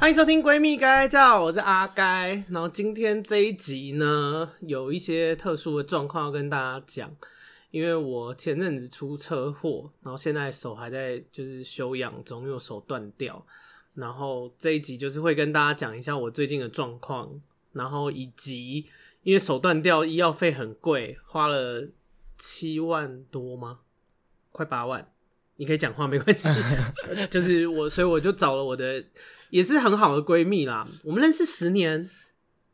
欢迎收听《闺蜜该叫》，我是阿该。然后今天这一集呢，有一些特殊的状况要跟大家讲，因为我前阵子出车祸，然后现在手还在就是休养中，因为手断掉。然后这一集就是会跟大家讲一下我最近的状况，然后以及因为手断掉，医药费很贵，花了七万多吗？快八万。你可以讲话没关系，就是我，所以我就找了我的也是很好的闺蜜啦。我们认识十年，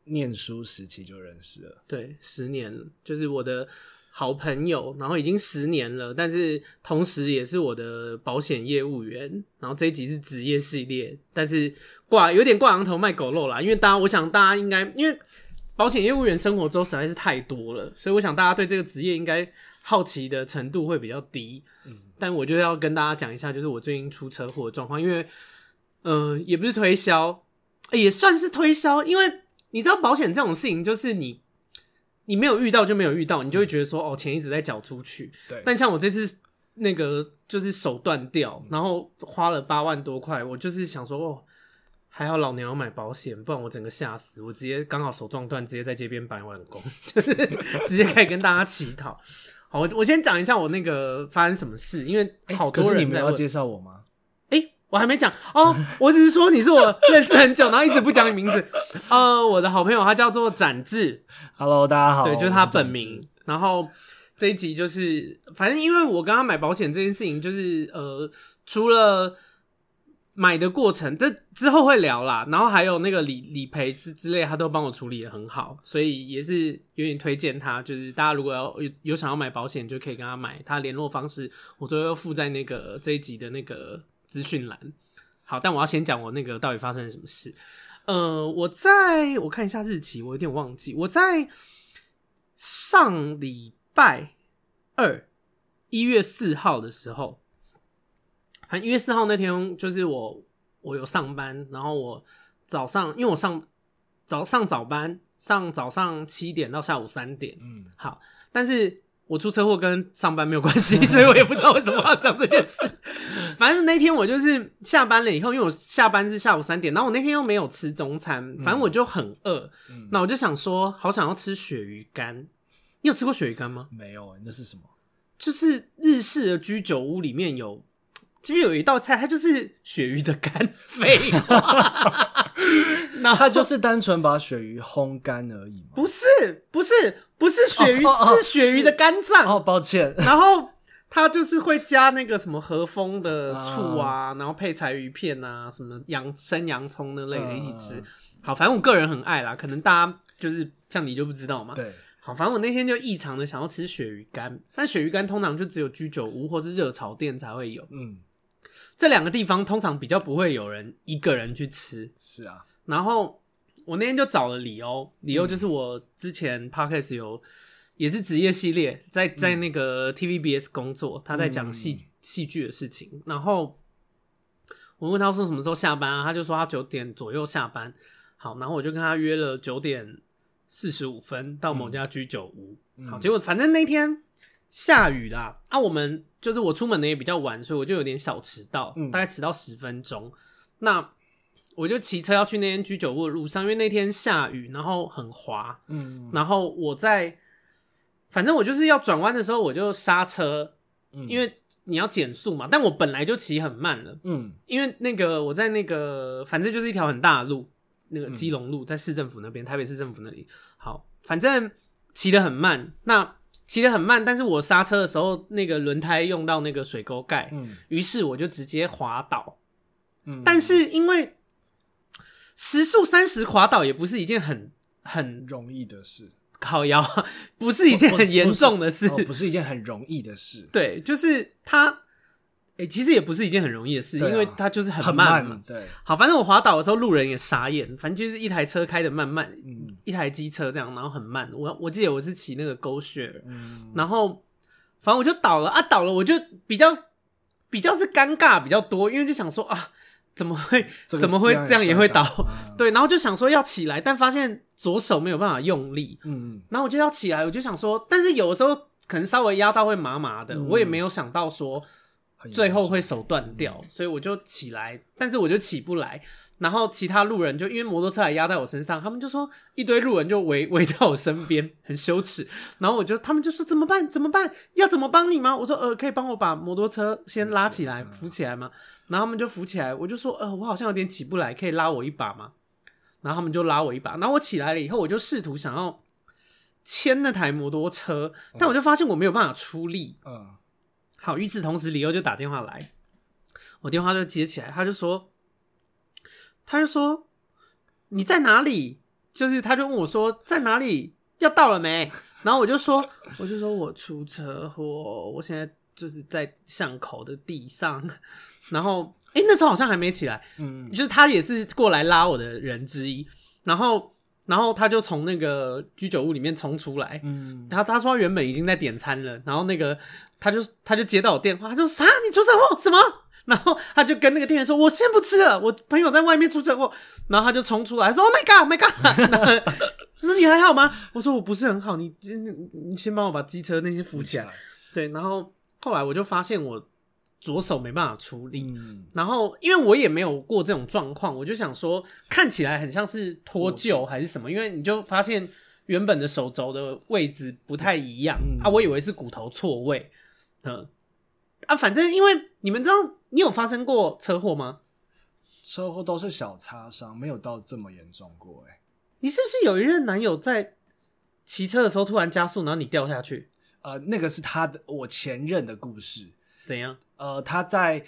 念书时期就认识了，对，十年了，就是我的好朋友，然后已经十年了，但是同时也是我的保险业务员。然后这一集是职业系列，但是挂有点挂羊头卖狗肉啦，因为大家，我想大家应该因为保险业务员生活中实在是太多了，所以我想大家对这个职业应该好奇的程度会比较低。嗯。但我就要跟大家讲一下，就是我最近出车祸的状况，因为，嗯、呃，也不是推销，也算是推销，因为你知道保险这种事情，就是你你没有遇到就没有遇到，你就会觉得说，哦，钱一直在缴出去。对。但像我这次那个就是手断掉，然后花了八万多块，我就是想说，哦，还好老娘要买保险，不然我整个吓死，我直接刚好手撞断，直接在街边摆碗工，就是直接可以跟大家乞讨。好，我我先讲一下我那个发生什么事，因为好多人、欸、可是你们要介绍我吗？我还没讲哦，我只是说你是我认识很久，然后一直不讲你名字。呃，我的好朋友他叫做展志，Hello，大家好，对，就是他本名。然后这一集就是，反正因为我跟他买保险这件事情，就是呃，除了。买的过程，这之后会聊啦。然后还有那个理理赔之之类，他都帮我处理的很好，所以也是有点推荐他。就是大家如果要有有想要买保险，就可以跟他买。他联络方式我都要附在那个这一集的那个资讯栏。好，但我要先讲我那个到底发生了什么事。呃，我在我看一下日期，我有点忘记。我在上礼拜二一月四号的时候。反正一月四号那天，就是我我有上班，然后我早上因为我上早上早班，上早上七点到下午三点，嗯，好，但是我出车祸跟上班没有关系，所以我也不知道为什么要讲这件事。反正那天我就是下班了以后，因为我下班是下午三点，然后我那天又没有吃中餐，反正我就很饿，那、嗯、我就想说，好想要吃鳕鱼干。你有吃过鳕鱼干吗？没有，那是什么？就是日式的居酒屋里面有。其实有一道菜，它就是鳕鱼的肝。废话，那它就是单纯把鳕鱼烘干而已吗？不是，不是，不是鳕鱼，哦哦哦是鳕鱼的肝脏。哦，抱歉。然后它就是会加那个什么和风的醋啊，然后配柴鱼片啊，什么洋生洋葱那类的一起吃。好，反正我个人很爱啦，可能大家就是像你就不知道嘛。对。好，反正我那天就异常的想要吃鳕鱼干，但鳕鱼干通常就只有居酒屋或是热炒店才会有。嗯。这两个地方通常比较不会有人一个人去吃，是啊。然后我那天就找了李欧，李欧就是我之前 Podcast 有也是职业系列，在在那个 TVBS 工作，他在讲戏戏剧的事情。然后我问他说什么时候下班啊，他就说他九点左右下班。好，然后我就跟他约了九点四十五分到某家居酒屋。好，结果反正那天。下雨啦！啊，我们就是我出门的也比较晚，所以我就有点小迟到，嗯、大概迟到十分钟。那我就骑车要去那间居酒屋的路上，因为那天下雨，然后很滑，嗯，然后我在，反正我就是要转弯的时候，我就刹车，嗯，因为你要减速嘛。但我本来就骑很慢了，嗯，因为那个我在那个，反正就是一条很大的路，那个基隆路，在市政府那边，台北市政府那里。好，反正骑得很慢，那。骑得很慢，但是我刹车的时候，那个轮胎用到那个水沟盖，嗯，于是我就直接滑倒，嗯，但是因为时速三十滑倒也不是一件很很容易的事，靠腰 不是一件很严重的事，不是，不是一件很容易的事，对，就是他。哎、欸，其实也不是一件很容易的事，啊、因为它就是很慢嘛。慢对，好，反正我滑倒的时候，路人也傻眼。反正就是一台车开的慢慢，嗯、一台机车这样，然后很慢。我我记得我是骑那个 GoShare，嗯，然后反正我就倒了啊，倒了，我就比较比较是尴尬比较多，因为就想说啊，怎么会怎么会这样也会倒？嗯、对，然后就想说要起来，但发现左手没有办法用力，嗯，然后我就要起来，我就想说，但是有的时候可能稍微压到会麻麻的，嗯、我也没有想到说。最后会手断掉，所以我就起来，但是我就起不来。然后其他路人就因为摩托车还压在我身上，他们就说一堆路人就围 围在我身边，很羞耻。然后我就他们就说怎么办？怎么办？要怎么帮你吗？我说呃，可以帮我把摩托车先拉起来，扶起来吗？然后他们就扶起来，我就说呃，我好像有点起不来，可以拉我一把吗？然后他们就拉我一把，然后我起来了以后，我就试图想要牵那台摩托车，但我就发现我没有办法出力。嗯，好，与此同时，李欧就打电话来，我电话就接起来，他就说。他就说：“你在哪里？”就是他就问我说：“在哪里？要到了没？”然后我就说：“我就说我出车祸，我现在就是在巷口的地上。”然后，哎、欸，那时候好像还没起来，嗯，就是他也是过来拉我的人之一。然后，然后他就从那个居酒屋里面冲出来，嗯，然后他说他原本已经在点餐了，然后那个他就他就接到我电话，他就说：“啥？你出车祸？什么？”然后他就跟那个店员说：“我先不吃了，我朋友在外面出车祸。”然后他就冲出来说：“Oh my god, my god！” 他说：“你还好吗？”我说：“我不是很好，你你你先帮我把机车那些扶起来。”对，然后后来我就发现我左手没办法出力，嗯、然后因为我也没有过这种状况，我就想说看起来很像是脱臼还是什么，因为你就发现原本的手肘的位置不太一样、嗯、啊，我以为是骨头错位，嗯啊，反正因为你们知道。你有发生过车祸吗？车祸都是小擦伤，没有到这么严重过。哎，你是不是有一任男友在骑车的时候突然加速，然后你掉下去？呃，那个是他的我前任的故事。怎样？呃，他在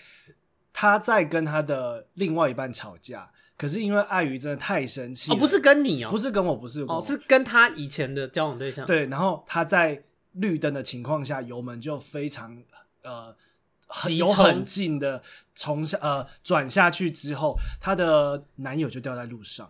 他在跟他的另外一半吵架，可是因为碍于真的太生气，哦，不是跟你哦，不是跟我，不是我，哦，是跟他以前的交往对象。对，然后他在绿灯的情况下，油门就非常呃。有很近的从下呃转下去之后，她的男友就掉在路上，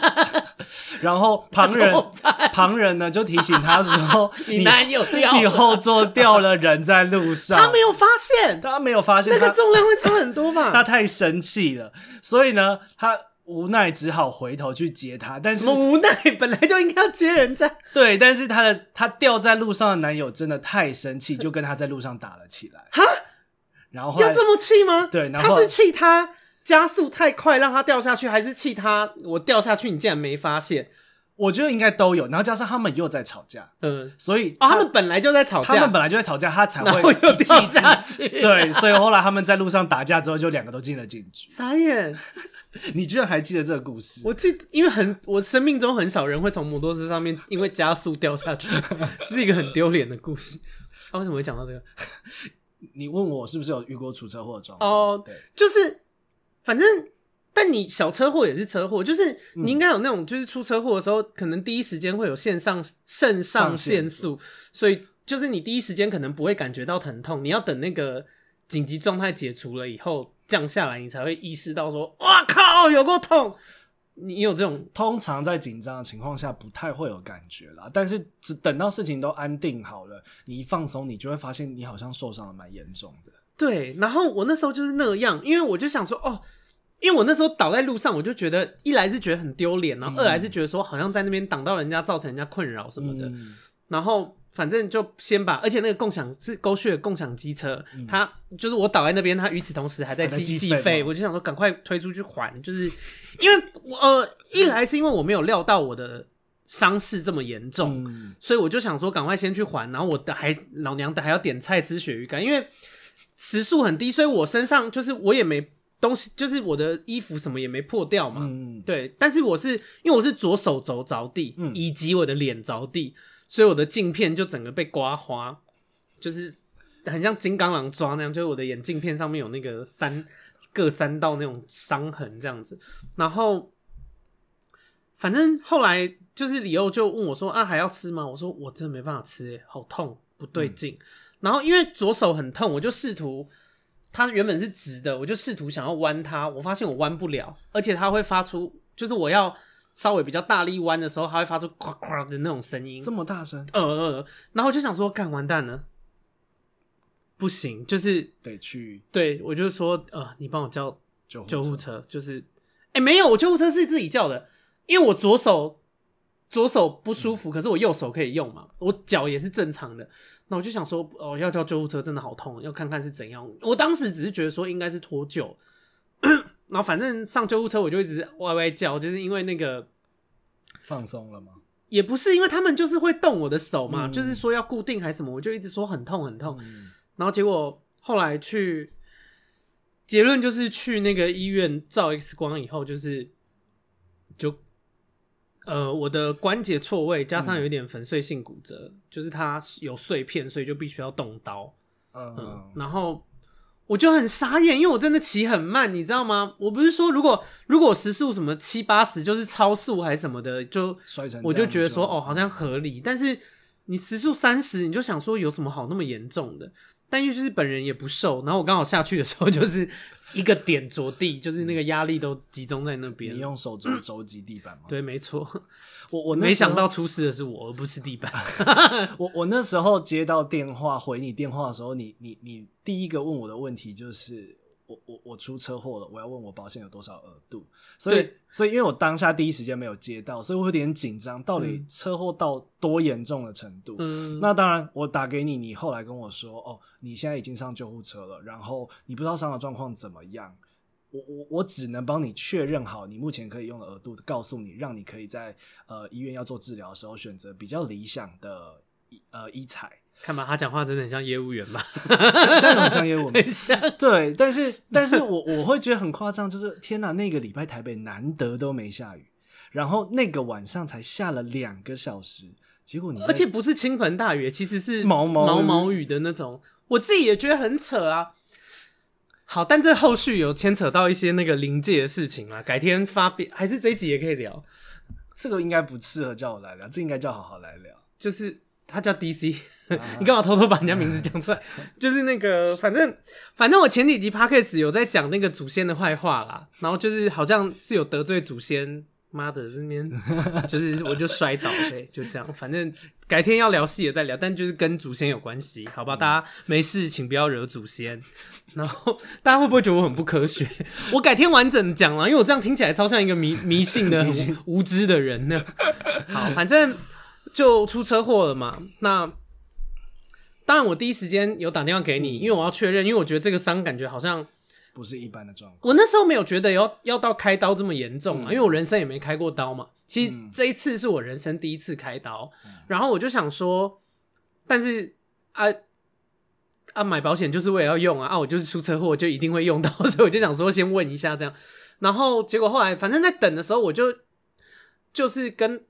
然后旁人 旁人呢就提醒她说：“你男友掉，你后座掉了人在路上。”他没有发现，他没有发现，那个重量会差很多吧？他太生气了，所以呢，他无奈只好回头去接他。但是无奈本来就应该要接人家，对，但是他的他掉在路上的男友真的太生气，就跟他在路上打了起来。哈。然后，后要这么气吗？对，然后他是气他加速太快让他掉下去，还是气他我掉下去你竟然没发现？我觉得应该都有。然后加上他们又在吵架，嗯，所以他、哦、他们本来就在吵架，他们本来就在吵架，他才会 又掉下去。对，所以后来他们在路上打架之后，就两个都进了警局。傻眼，你居然还记得这个故事？我记得，因为很我生命中很少人会从摩托车上面因为加速掉下去，这是一个很丢脸的故事。他、啊、为什么会讲到这个？你问我是不是有遇过出车祸的状况？哦，对，就是反正，但你小车祸也是车祸，就是你应该有那种，就是出车祸的时候，可能第一时间会有肾上肾上腺素，所以就是你第一时间可能不会感觉到疼痛，你要等那个紧急状态解除了以后降下来，你才会意识到说，哇靠，有够痛。你有这种，通常在紧张的情况下不太会有感觉啦，但是只等到事情都安定好了，你一放松，你就会发现你好像受伤的蛮严重的。对，然后我那时候就是那样，因为我就想说，哦，因为我那时候倒在路上，我就觉得一来是觉得很丢脸，然后二来是觉得说好像在那边挡到人家，造成人家困扰什么的，嗯、然后。反正就先把，而且那个共享是狗血的共享机车，嗯、他就是我倒在那边，他与此同时还在计计费，我就想说赶快推出去还，就是因为我呃一来是因为我没有料到我的伤势这么严重，嗯、所以我就想说赶快先去还，然后我的还老娘的还要点菜吃鳕鱼干，因为时速很低，所以我身上就是我也没东西，就是我的衣服什么也没破掉嘛，嗯、对，但是我是因为我是左手肘着地，嗯、以及我的脸着地。所以我的镜片就整个被刮花，就是很像金刚狼抓那样，就是我的眼镜片上面有那个三各三道那种伤痕这样子。然后反正后来就是李欧就问我说：“啊，还要吃吗？”我说：“我真的没办法吃，欸，好痛，不对劲。嗯”然后因为左手很痛，我就试图，它原本是直的，我就试图想要弯它，我发现我弯不了，而且它会发出，就是我要。稍微比较大力弯的时候，它会发出咵咵的那种声音，这么大声，呃呃，然后我就想说，干完蛋了，不行，就是得去，对我就是说，呃，你帮我叫救救护车，就是，哎、欸，没有，我救护车是自己叫的，因为我左手左手不舒服，嗯、可是我右手可以用嘛，我脚也是正常的，那我就想说，哦，要叫救护车真的好痛，要看看是怎样，我当时只是觉得说应该是脱臼。然后反正上救护车我就一直歪歪叫，就是因为那个放松了吗？也不是，因为他们就是会动我的手嘛，嗯、就是说要固定还是什么，我就一直说很痛很痛。嗯、然后结果后来去结论就是去那个医院照 X 光以后，就是就呃我的关节错位加上有一点粉碎性骨折，嗯、就是它有碎片，所以就必须要动刀。嗯，嗯，然后。我就很傻眼，因为我真的骑很慢，你知道吗？我不是说如果如果时速什么七八十就是超速还是什么的，就我就觉得说哦好像合理。但是你时速三十，你就想说有什么好那么严重的？但又就是本人也不瘦，然后我刚好下去的时候 就是一个点着地，就是那个压力都集中在那边。你用手肘肘击地板吗？对，没错。我 我没想到出事的是我，而不是地板。我我那时候接到电话回你电话的时候，你你你第一个问我的问题就是，我我我出车祸了，我要问我保险有多少额度。所以所以因为我当下第一时间没有接到，所以我有点紧张，到底车祸到多严重的程度？嗯，那当然我打给你，你后来跟我说，哦，你现在已经上救护车了，然后你不知道伤的状况怎么样。我我我只能帮你确认好你目前可以用的额度，告诉你，让你可以在呃医院要做治疗的时候选择比较理想的呃医材。看吧，他讲话真的很像业务员吧？真的很像业务员，很像。对，但是但是我我会觉得很夸张，就是天哪，那个礼拜台北难得都没下雨，然后那个晚上才下了两个小时，结果你而且不是倾盆大雨，其实是毛毛毛毛雨的那种，我自己也觉得很扯啊。好，但这后续有牵扯到一些那个临界的事情啊，改天发表还是这一集也可以聊。这个应该不适合叫我来聊，这应该叫好好来聊。就是他叫 DC，、啊、你干嘛偷偷把人家名字讲出来？就是那个，反正反正我前几集 Podcast 有在讲那个祖先的坏话啦，然后就是好像是有得罪祖先。妈的，这边 就是我就摔倒，对，就这样。反正改天要聊戏也再聊，但就是跟祖先有关系，好吧？大家没事请不要惹祖先。然后大家会不会觉得我很不科学？我改天完整讲了，因为我这样听起来超像一个迷迷信的无知的人呢。好，反正就出车祸了嘛。那当然，我第一时间有打电话给你，因为我要确认，因为我觉得这个伤感觉好像。不是一般的状况。我那时候没有觉得要要到开刀这么严重啊，嗯、因为我人生也没开过刀嘛。其实这一次是我人生第一次开刀，嗯、然后我就想说，但是啊啊买保险就是为了要用啊啊，我就是出车祸就一定会用到，所以我就想说先问一下这样。然后结果后来反正在等的时候，我就就是跟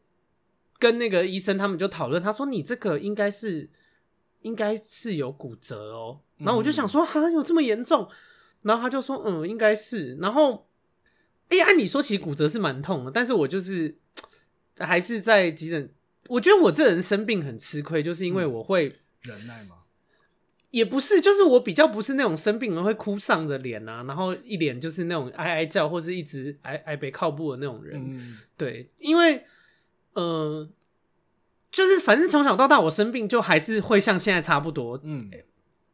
跟那个医生他们就讨论，他说你这个应该是应该是有骨折哦。然后我就想说，哈，有这么严重？然后他就说：“嗯，应该是。”然后，哎，按理说其实骨折是蛮痛的，但是我就是还是在急诊。我觉得我这人生病很吃亏，就是因为我会忍耐吗？也不是，就是我比较不是那种生病了会哭丧着脸啊，然后一脸就是那种哀哀叫，或是一直哀哀北靠步的那种人。嗯、对，因为呃，就是反正从小到大我生病就还是会像现在差不多。嗯。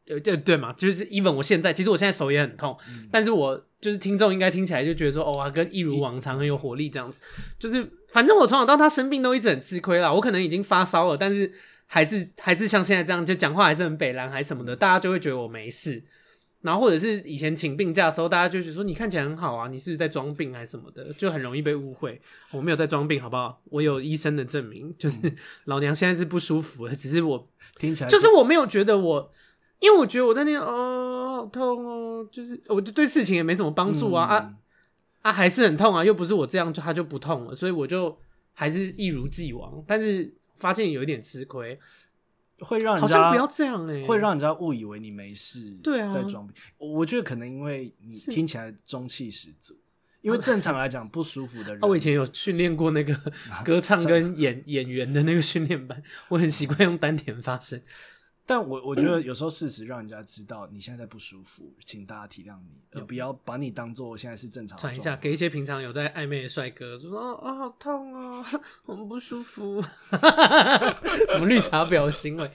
对对对嘛，就是 even 我现在，其实我现在手也很痛，嗯、但是我就是听众应该听起来就觉得说，哦啊，跟一如往常很有活力这样子，就是反正我从小到大生病都一直很吃亏啦，我可能已经发烧了，但是还是还是像现在这样，就讲话还是很北蓝还是什么的，大家就会觉得我没事，然后或者是以前请病假的时候，大家就觉得说你看起来很好啊，你是不是在装病还是什么的，就很容易被误会，我没有在装病，好不好？我有医生的证明，就是 老娘现在是不舒服了，只是我听起来就是我没有觉得我。因为我觉得我在那边哦，好痛哦，就是我就对事情也没什么帮助啊、嗯、啊啊，还是很痛啊，又不是我这样就他就不痛了，所以我就还是一如既往，但是发现有一点吃亏，会让人家好像不要这样哎、欸，会让人家误以为你没事，对啊，在装逼。我觉得可能因为你听起来中气十足，因为正常来讲不舒服的人，啊、我以前有训练过那个歌唱跟演演员的那个训练班，我很习惯用丹田发声。但我我觉得有时候事实让人家知道你现在在不舒服，请大家体谅你，也不要把你当做现在是正常的。传一下给一些平常有在暧昧的帅哥，就说啊啊好痛啊，很不舒服，什么绿茶婊行为，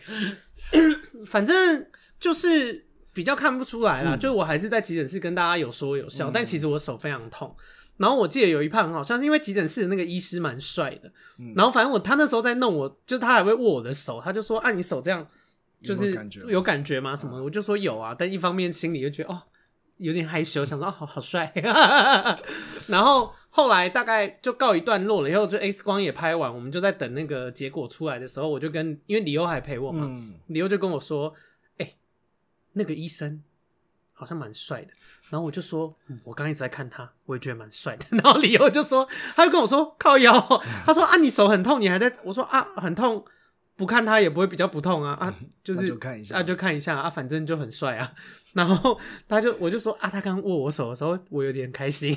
反正就是比较看不出来啦。嗯、就我还是在急诊室跟大家有说有笑，嗯、但其实我手非常痛。然后我记得有一趴很好像，是因为急诊室的那个医师蛮帅的，嗯、然后反正我他那时候在弄我，就他还会握我的手，他就说按、啊、你手这样。就是有感觉吗？什么？我就说有啊，但一方面心里就觉得哦，有点害羞，想说好 好帅。然后后来大概就告一段落了，以后就 X 光也拍完，我们就在等那个结果出来的时候，我就跟因为李优还陪我嘛，嗯、李优就跟我说：“哎、欸，那个医生好像蛮帅的。”然后我就说：“嗯、我刚一直在看他，我也觉得蛮帅的。”然后李欧就说：“他就跟我说靠腰，他说啊，你手很痛，你还在？我说啊，很痛。”不看他也不会比较不痛啊啊，就是就看一下啊，就看一下啊，反正就很帅啊。然后他就我就说啊，他刚握我手的时候，我有点开心，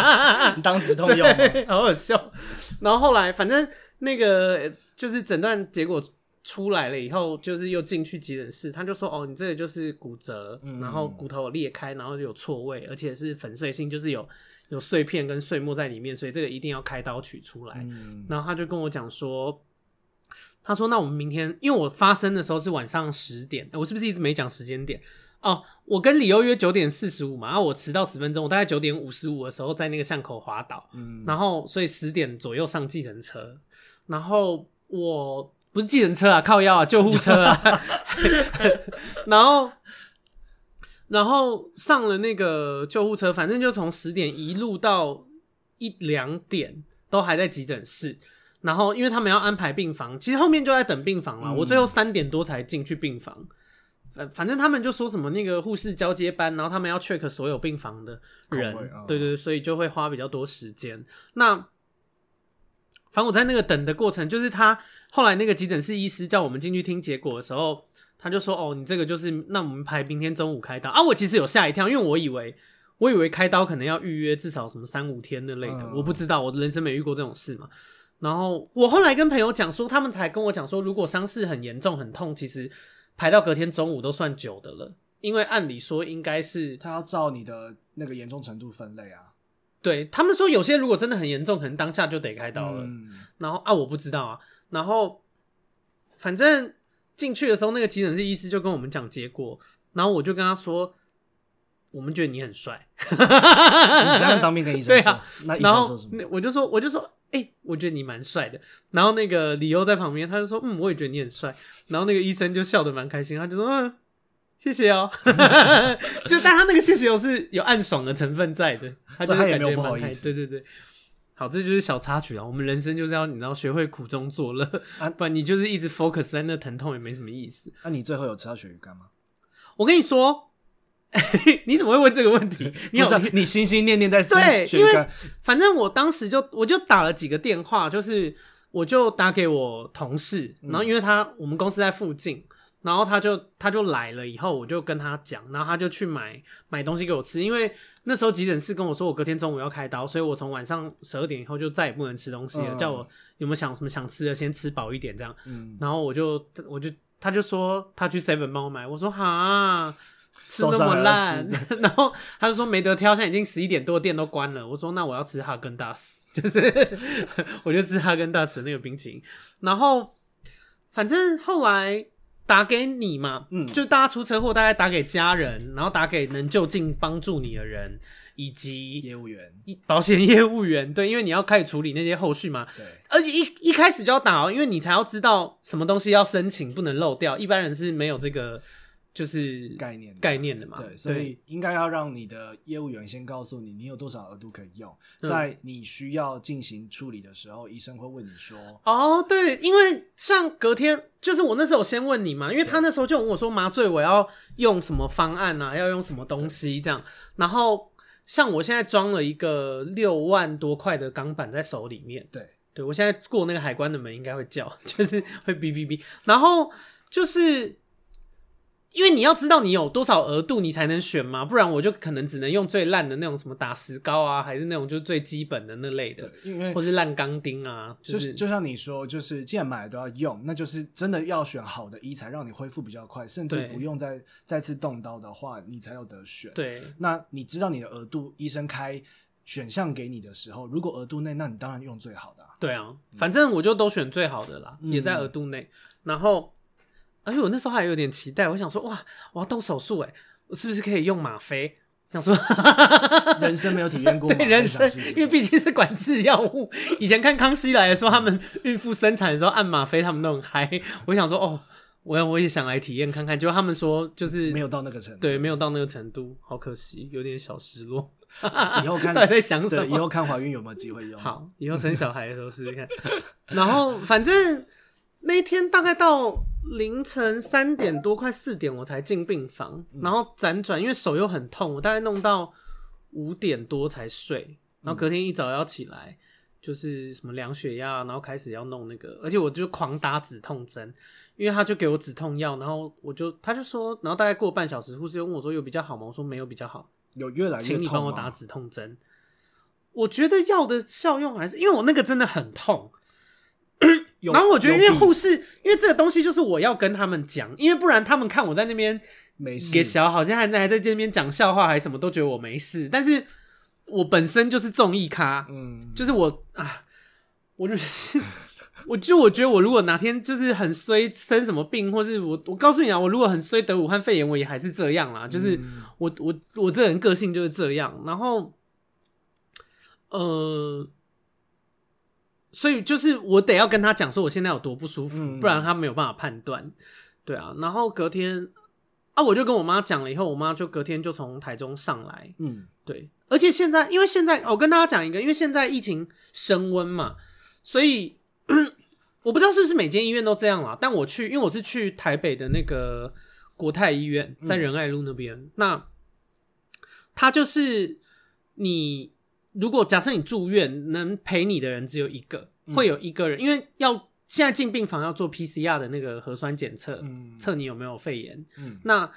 当止痛用，好好笑。然后后来反正那个就是诊断结果出来了以后，就是又进去急诊室，他就说哦，你这个就是骨折，嗯、然后骨头有裂开，然后有错位，而且是粉碎性，就是有有碎片跟碎末在里面，所以这个一定要开刀取出来。嗯、然后他就跟我讲说。他说：“那我们明天，因为我发生的时候是晚上十点，我是不是一直没讲时间点？哦，我跟李优约九点四十五嘛，然后我迟到十分钟，我大概九点五十五的时候在那个巷口滑倒，嗯，然后所以十点左右上计程车，然后我不是计程车啊，靠腰啊，救护车啊，然后然后上了那个救护车，反正就从十点一路到一两点都还在急诊室。”然后，因为他们要安排病房，其实后面就在等病房了。嗯、我最后三点多才进去病房，反反正他们就说什么那个护士交接班，然后他们要 check 所有病房的人，哦、对对，所以就会花比较多时间。那反正我在那个等的过程，就是他后来那个急诊室医师叫我们进去听结果的时候，他就说：“哦，你这个就是那我们排明天中午开刀啊。”我其实有吓一跳，因为我以为我以为开刀可能要预约至少什么三五天那类的，哦、我不知道，我的人生没遇过这种事嘛。然后我后来跟朋友讲说，他们才跟我讲说，如果伤势很严重、很痛，其实排到隔天中午都算久的了。因为按理说应该是他要照你的那个严重程度分类啊。对，他们说有些如果真的很严重，可能当下就得开刀了。嗯、然后啊，我不知道啊。然后反正进去的时候，那个急诊室医师就跟我们讲结果，然后我就跟他说，我们觉得你很帅。你这样当面跟医生说，那医生说什么？我就说，我就说。哎、欸，我觉得你蛮帅的。然后那个李欧在旁边，他就说：“嗯，我也觉得你很帅。”然后那个医生就笑得蛮开心，他就说：“嗯，谢谢哦。”就但他那个谢谢哦是有暗爽的成分在的，他就感觉蛮开心。对对对，好，这就是小插曲啊。我们人生就是要你知道学会苦中作乐，啊、不然你就是一直 focus 在那疼痛也没什么意思。那、啊、你最后有吃到鳕鱼干吗？我跟你说。你怎么会问这个问题？你有你心心念念在吃对，因为反正我当时就我就打了几个电话，就是我就打给我同事，然后因为他我们公司在附近，然后他就他就来了以后，我就跟他讲，然后他就去买买东西给我吃，因为那时候急诊室跟我说我隔天中午要开刀，所以我从晚上十二点以后就再也不能吃东西了，叫我有没有想什么想吃的先吃饱一点这样，然后我就我就他就说他去 Seven 帮我买，我说好。吃那么烂，然后他就说没得挑，现在已经十一点多，店都关了。我说那我要吃哈根达斯，就是我就吃哈根达斯那个冰淇淋。然后反正后来打给你嘛，嗯，就大家出车祸，大概打给家人，然后打给能就近帮助你的人，以及业务员、保险业务员，对，因为你要开始处理那些后续嘛，对，而且一一开始就要打哦，因为你才要知道什么东西要申请，不能漏掉，一般人是没有这个。就是概念概念的嘛，对，所以应该要让你的业务员先告诉你，你有多少额度可以用，在你需要进行处理的时候，医生会问你说，哦，对，因为像隔天，就是我那时候先问你嘛，因为他那时候就问我说麻醉我要用什么方案啊，要用什么东西这样，然后像我现在装了一个六万多块的钢板在手里面，对，对我现在过那个海关的门应该会叫，就是会哔哔哔，然后就是。因为你要知道你有多少额度，你才能选嘛，不然我就可能只能用最烂的那种什么打石膏啊，还是那种就是最基本的那类的，因为或是烂钢钉啊。就是就，就像你说，就是既然买了都要用，那就是真的要选好的医材，让你恢复比较快，甚至不用再再次动刀的话，你才有得选。对，那你知道你的额度，医生开选项给你的时候，如果额度内，那你当然用最好的啊。对啊，反正我就都选最好的啦，嗯、也在额度内，然后。而且我那时候还有点期待，我想说，哇，我要动手术哎，我是不是可以用吗啡？想说，人生没有体验过，对人生，因为毕竟是管制药物。以前看康熙来的时候，他们孕妇生产的时候按吗啡，他们都很嗨。我想说，哦，我我也想来体验看看，就他们说就是没有到那个程度，对，没有到那个程度，好可惜，有点小失落。以后看 到底在想什么？以后看怀孕有没有机会用？好，以后生小孩的时候试试看。然后反正那一天大概到凌晨三点多，快四点我才进病房，然后辗转，因为手又很痛，我大概弄到五点多才睡。然后隔天一早要起来，就是什么量血压，然后开始要弄那个，而且我就狂打止痛针。因为他就给我止痛药，然后我就他就说，然后大概过半小时，护士又问我说有比较好吗？我说没有比较好，有越来越痛，请你帮我打止痛针。我觉得药的效用还是因为我那个真的很痛，然后我觉得因为护士，因为这个东西就是我要跟他们讲，因为不然他们看我在那边没事，给小好像还在还在这边讲笑话还是什么，都觉得我没事，但是我本身就是综艺咖，嗯，就是我啊，我就是。我就我觉得我如果哪天就是很衰生什么病，或是我我告诉你啊，我如果很衰得武汉肺炎，我也还是这样啦。就是我我我这人个性就是这样。然后，呃，所以就是我得要跟他讲说我现在有多不舒服，不然他没有办法判断。对啊，然后隔天啊，我就跟我妈讲了以后，我妈就隔天就从台中上来。嗯，对。而且现在因为现在我跟大家讲一个，因为现在疫情升温嘛，所以。我不知道是不是每间医院都这样啦，但我去，因为我是去台北的那个国泰医院，在仁爱路那边。嗯、那他就是你，如果假设你住院，能陪你的人只有一个，会有一个人，嗯、因为要现在进病房要做 PCR 的那个核酸检测，测、嗯、你有没有肺炎。嗯、那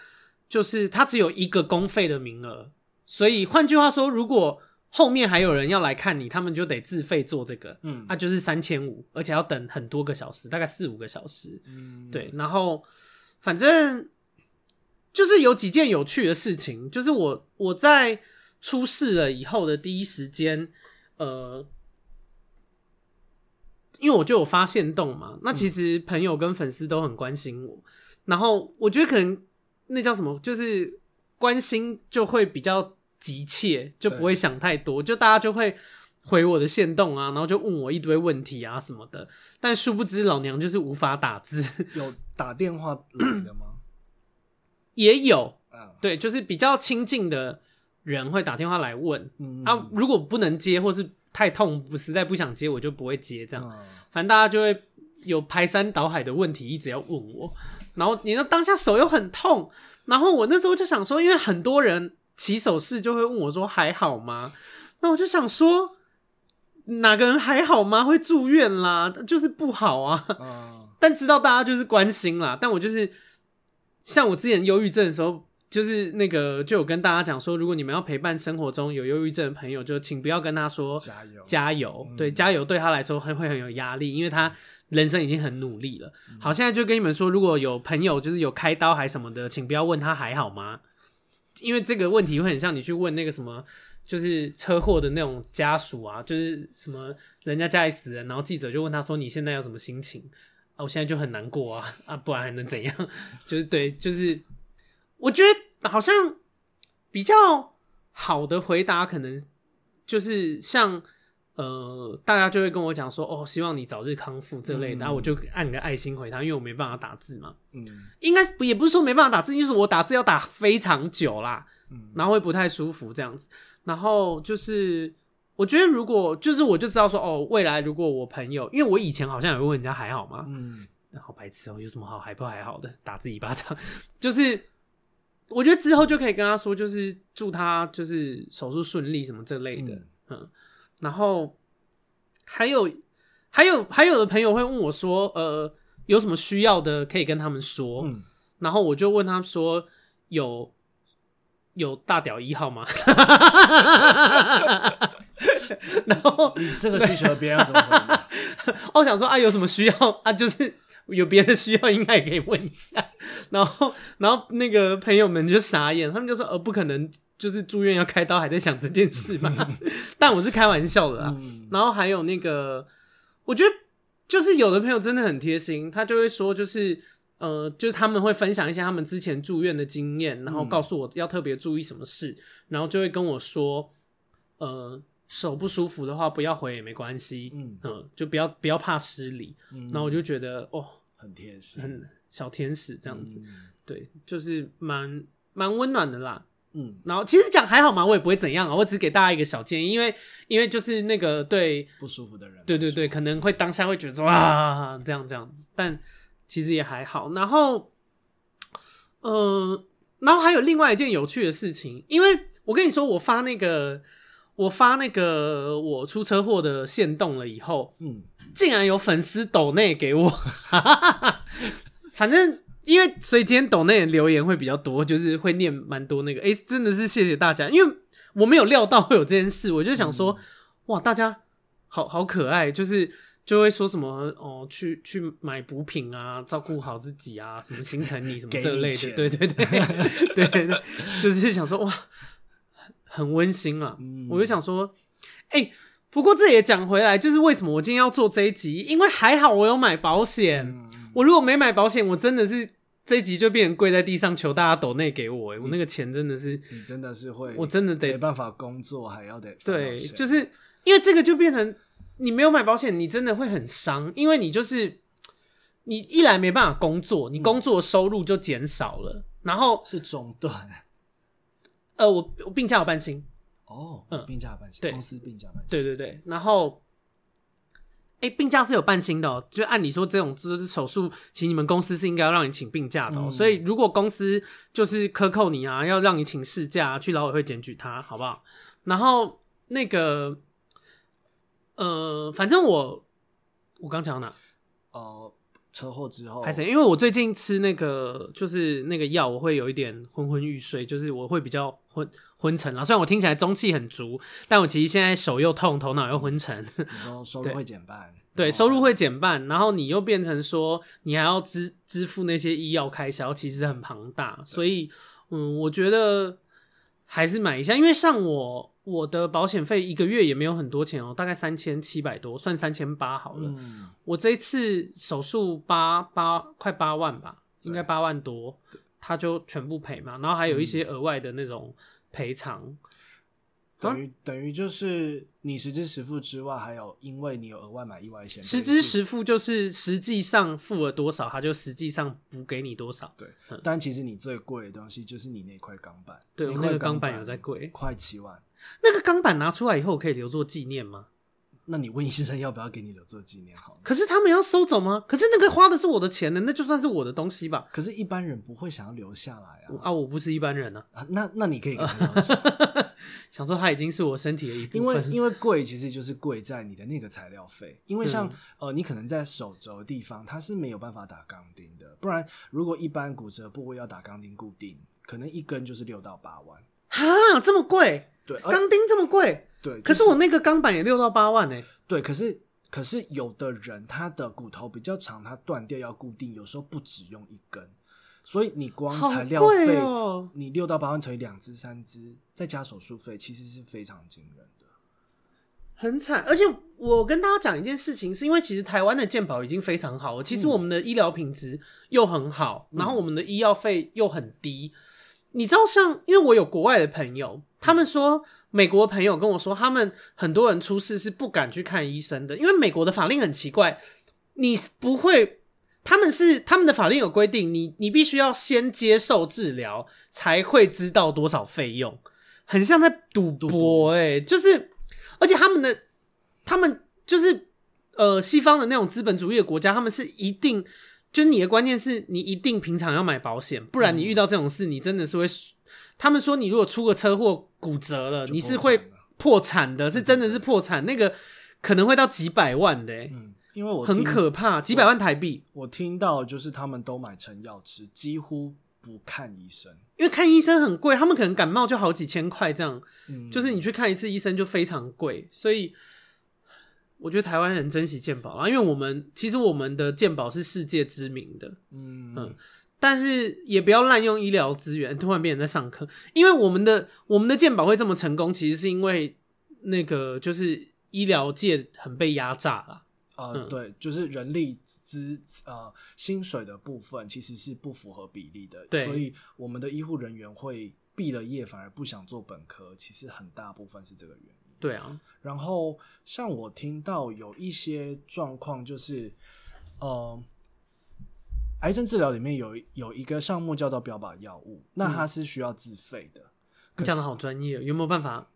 就是他只有一个公费的名额，所以换句话说，如果后面还有人要来看你，他们就得自费做这个，嗯，啊，就是三千五，而且要等很多个小时，大概四五个小时，嗯，对，然后反正就是有几件有趣的事情，就是我我在出事了以后的第一时间，呃，因为我就有发现动嘛，那其实朋友跟粉丝都很关心我，然后我觉得可能那叫什么，就是关心就会比较。急切就不会想太多，就大家就会回我的线动啊，然后就问我一堆问题啊什么的。但殊不知老娘就是无法打字。有打电话来的吗？也有，对，就是比较亲近的人会打电话来问。嗯、啊，如果不能接或是太痛，不实在不想接，我就不会接。这样，嗯、反正大家就会有排山倒海的问题一直要问我。然后你那当下手又很痛，然后我那时候就想说，因为很多人。起手式就会问我说还好吗？那我就想说，哪个人还好吗？会住院啦，就是不好啊。嗯、但知道大家就是关心啦。但我就是像我之前忧郁症的时候，就是那个就有跟大家讲说，如果你们要陪伴生活中有忧郁症的朋友，就请不要跟他说加油加油。对，加油对他来说会会很有压力，因为他人生已经很努力了。嗯、好，现在就跟你们说，如果有朋友就是有开刀还什么的，请不要问他还好吗？因为这个问题会很像你去问那个什么，就是车祸的那种家属啊，就是什么人家家里死人，然后记者就问他说：“你现在有什么心情？”啊，我现在就很难过啊，啊，不然还能怎样？就是对，就是我觉得好像比较好的回答，可能就是像。呃，大家就会跟我讲说，哦，希望你早日康复这类的，然后、嗯、我就按个爱心回他，因为我没办法打字嘛。嗯，应该也不是说没办法打字，就是我打字要打非常久啦，嗯，然后会不太舒服这样子。然后就是我觉得，如果就是我就知道说，哦，未来如果我朋友，因为我以前好像有问人家还好吗？嗯，好白痴哦，有什么好还不还好的？打自己一巴掌，就是我觉得之后就可以跟他说，就是祝他就是手术顺利什么这类的，嗯。嗯然后还有还有还有的朋友会问我说：“呃，有什么需要的可以跟他们说。嗯”然后我就问他们说：“有有大屌一号吗？” 然后你这个需求别人怎么回？我想说啊，有什么需要啊？就是有别的需要，应该也可以问一下。然后然后那个朋友们就傻眼，他们就说：“呃，不可能。”就是住院要开刀，还在想这件事嘛？但我是开玩笑的啦。嗯、然后还有那个，我觉得就是有的朋友真的很贴心，他就会说，就是呃，就是他们会分享一些他们之前住院的经验，然后告诉我要特别注意什么事，嗯、然后就会跟我说，呃，手不舒服的话不要回也没关系，嗯、呃，就不要不要怕失礼。嗯、然后我就觉得哦，很天使，很小天使这样子，嗯、对，就是蛮蛮温暖的啦。嗯，然后其实讲还好嘛，我也不会怎样啊，我只给大家一个小建议，因为因为就是那个对不舒服的人，对对对，可能会当下会觉得说啊这样这样，但其实也还好。然后，呃，然后还有另外一件有趣的事情，因为我跟你说，我发那个我发那个我出车祸的线动了以后，嗯，竟然有粉丝抖内给我，反正。因为所以今天抖内留言会比较多，就是会念蛮多那个，哎、欸，真的是谢谢大家，因为我没有料到会有这件事，我就想说，嗯、哇，大家好好可爱，就是就会说什么哦，去去买补品啊，照顾好自己啊，什么心疼你什么这类的，对对对。对对 对，就是想说哇，很温馨啊，嗯、我就想说，哎、欸，不过这也讲回来，就是为什么我今天要做这一集，因为还好我有买保险，嗯、我如果没买保险，我真的是。这一集就变成跪在地上求大家抖内给我，哎，我那个钱真的是，你真的是会，我真的得没办法工作，还要得对，就是因为这个就变成你没有买保险，你真的会很伤，因为你就是你一来没办法工作，你工作收入就减少了，然后是中断。呃，我我病假有半薪哦，嗯，病假有半薪，公司病假半薪，对对对，然后。哎，病假是有半薪的哦，就按理说这种就是手术，其实你们公司是应该要让你请病假的哦。嗯、所以如果公司就是克扣你啊，要让你请事假，去劳委会检举他，好不好？然后那个，呃，反正我我刚讲到哪？哦、呃，车祸之后，还是因为我最近吃那个就是那个药，我会有一点昏昏欲睡，就是我会比较昏昏沉了。虽然我听起来中气很足，但我其实现在手又痛，头脑又昏沉。你说收入会减半？对，对，收入会减半，然后你又变成说你还要支支付那些医药开销，其实很庞大。所以，嗯，我觉得还是买一下，因为像我我的保险费一个月也没有很多钱哦，大概三千七百多，算三千八好了。嗯、我这一次手术八八快八万吧，应该八万多，他就全部赔嘛，然后还有一些额外的那种赔偿。嗯等于等于就是你实支实付之外，还有因为你有额外买意外险，实支实付就是实际上付了多少，他就实际上补给你多少。对，嗯、但其实你最贵的东西就是你那块钢板。对，那块钢板有在贵，快七万。那个钢板拿出来以后，可以留作纪念吗？那你问医生要不要给你留作纪念好了？可是他们要收走吗？可是那个花的是我的钱呢，那就算是我的东西吧。可是，一般人不会想要留下来啊。啊，我不是一般人啊。啊那那你可以给他留 想说它已经是我身体的一部分。因 为因为贵其实就是贵在你的那个材料费。因为像、嗯、呃，你可能在手肘的地方，它是没有办法打钢钉的。不然，如果一般骨折部位要打钢钉固定，可能一根就是六到八万。哈，这么贵？对，钢钉这么贵？对。可是我那个钢板也六到八万呢、欸。对，可是可是有的人他的骨头比较长，他断掉要固定，有时候不止用一根，所以你光材料费，哦、你六到八万乘以两支三支，再加手术费，其实是非常惊人的，很惨。而且我跟大家讲一件事情，是因为其实台湾的健保已经非常好了，其实我们的医疗品质又很好，嗯、然后我们的医药费又很低。你知道像，像因为我有国外的朋友，他们说。美国朋友跟我说，他们很多人出事是不敢去看医生的，因为美国的法令很奇怪，你不会，他们是他们的法令有规定，你你必须要先接受治疗才会知道多少费用，很像在赌博欸，就是，而且他们的他们就是呃西方的那种资本主义的国家，他们是一定，就是你的观念是你一定平常要买保险，不然你遇到这种事，你真的是会。他们说，你如果出个车祸骨折了，你是会破产的，是真的是破产，那个可能会到几百万的，嗯，因为我很可怕，几百万台币。我听到就是他们都买成药吃，几乎不看医生，因为看医生很贵，他们可能感冒就好几千块这样，嗯，就是你去看一次医生就非常贵，所以我觉得台湾人珍惜健保啊，因为我们其实我们的健保是世界知名的，嗯嗯。但是也不要滥用医疗资源。突然变成在上课，因为我们的我们的健保会这么成功，其实是因为那个就是医疗界很被压榨了。呃，嗯、对，就是人力资呃薪水的部分其实是不符合比例的。对，所以我们的医护人员会毕了业反而不想做本科，其实很大部分是这个原因。对啊，然后像我听到有一些状况就是，呃。癌症治疗里面有有一个项目叫做标靶药物，那它是需要自费的。你讲的好专业，有没有办法？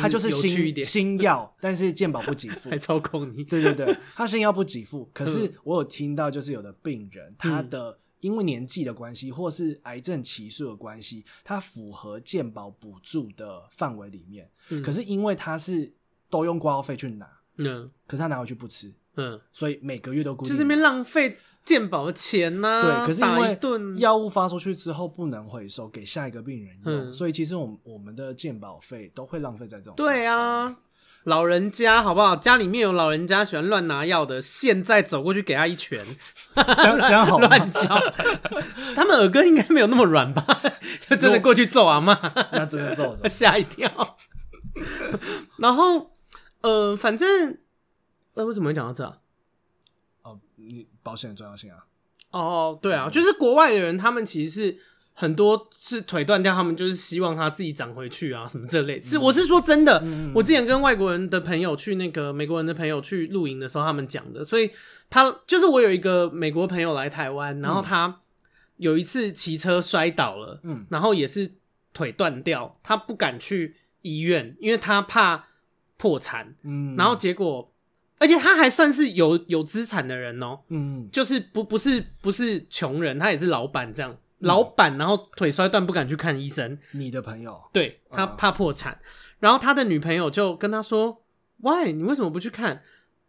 它就是新新药，但是健保不给付，还操控你。对对对，它新药不给付。可是我有听到，就是有的病人，他的因为年纪的关系，或是癌症期数的关系，他符合健保补助的范围里面。可是因为他是都用挂号费去拿，嗯，可是他拿回去不吃，嗯，所以每个月都固定，就那边浪费。健保的钱呐、啊，对，可是因为药物发出去之后不能回收，给下一个病人用，嗯、所以其实我们我们的鉴保费都会浪费在这种。对啊，老人家好不好？家里面有老人家喜欢乱拿药的，现在走过去给他一拳，这样这样好吗？乱叫，他们耳根应该没有那么软吧？就真的过去揍阿嬷，那真的揍，吓一跳。然后，呃，反正，呃，为什么会讲到这啊？你保险的重要性啊！哦，对啊，就是国外的人，他们其实是很多是腿断掉，他们就是希望他自己长回去啊，什么这类。是，我是说真的，我之前跟外国人的朋友去那个美国人的朋友去露营的时候，他们讲的。所以他就是我有一个美国朋友来台湾，然后他有一次骑车摔倒了，嗯，然后也是腿断掉，他不敢去医院，因为他怕破产，嗯，然后结果。而且他还算是有有资产的人哦、喔，嗯，就是不不是不是穷人，他也是老板这样，嗯、老板然后腿摔断不敢去看医生。你的朋友？对，他怕破产，嗯、然后他的女朋友就跟他说：“Why？你为什么不去看？”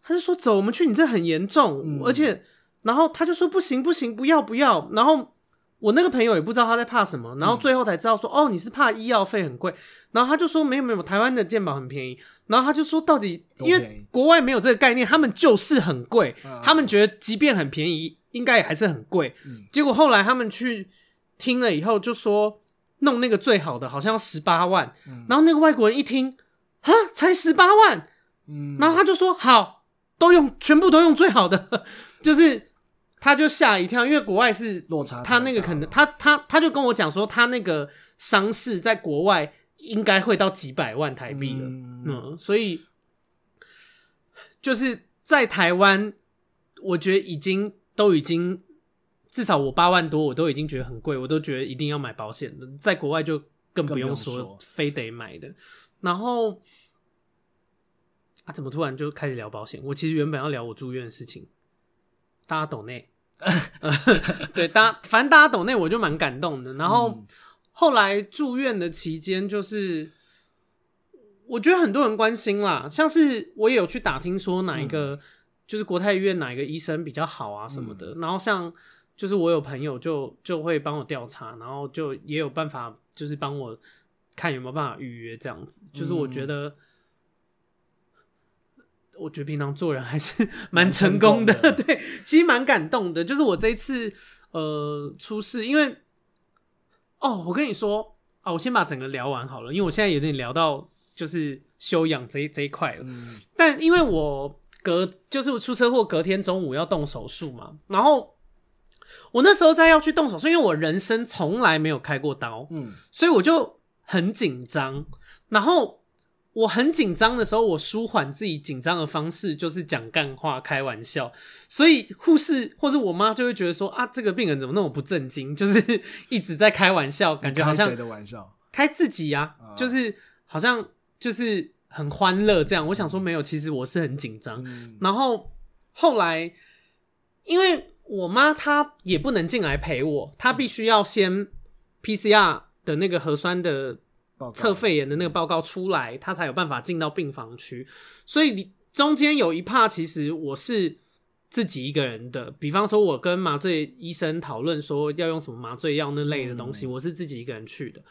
他就说：“走，我们去，你这很严重。嗯”而且，然后他就说：“不行不行，不要不要。”然后。我那个朋友也不知道他在怕什么，然后最后才知道说，嗯、哦，你是怕医药费很贵，然后他就说没有没有，台湾的健保很便宜，然后他就说到底，因为国外没有这个概念，他们就是很贵，嗯、他们觉得即便很便宜，应该也还是很贵。嗯、结果后来他们去听了以后，就说弄那个最好的好像要十八万，嗯、然后那个外国人一听，啊，才十八万，嗯，然后他就说好，都用全部都用最好的，就是。他就吓一跳，因为国外是落差，他那个可能他他他就跟我讲说，他那个伤势在国外应该会到几百万台币了，嗯，嗯，所以就是在台湾，我觉得已经都已经至少我八万多，我都已经觉得很贵，我都觉得一定要买保险的，在国外就更不用说，说非得买的。然后啊，怎么突然就开始聊保险？我其实原本要聊我住院的事情。大家懂内，对，大家反正大家懂那，我就蛮感动的。然后后来住院的期间，就是我觉得很多人关心啦，像是我也有去打听说哪一个就是国泰医院哪一个医生比较好啊什么的。然后像就是我有朋友就就会帮我调查，然后就也有办法就是帮我看有没有办法预约这样子。就是我觉得。我觉得平常做人还是蛮成功的，功的对，其实蛮感动的。就是我这一次呃出事，因为哦，我跟你说啊，我先把整个聊完好了，因为我现在有点聊到就是修养这一这一块了。嗯，但因为我隔就是我出车祸隔天中午要动手术嘛，然后我那时候在要去动手术，因为我人生从来没有开过刀，嗯，所以我就很紧张，然后。我很紧张的时候，我舒缓自己紧张的方式就是讲干话、开玩笑，所以护士或者我妈就会觉得说啊，这个病人怎么那么不正经，就是一直在开玩笑，感觉好像开谁的玩笑？开自己呀、就是好像就是很欢乐这样。我想说没有，其实我是很紧张。嗯、然后后来，因为我妈她也不能进来陪我，她必须要先 PCR 的那个核酸的。测肺炎的那个报告出来，他才有办法进到病房区。所以你中间有一 part，其实我是自己一个人的。比方说，我跟麻醉医生讨论说要用什么麻醉药那类的东西，我是自己一个人去的。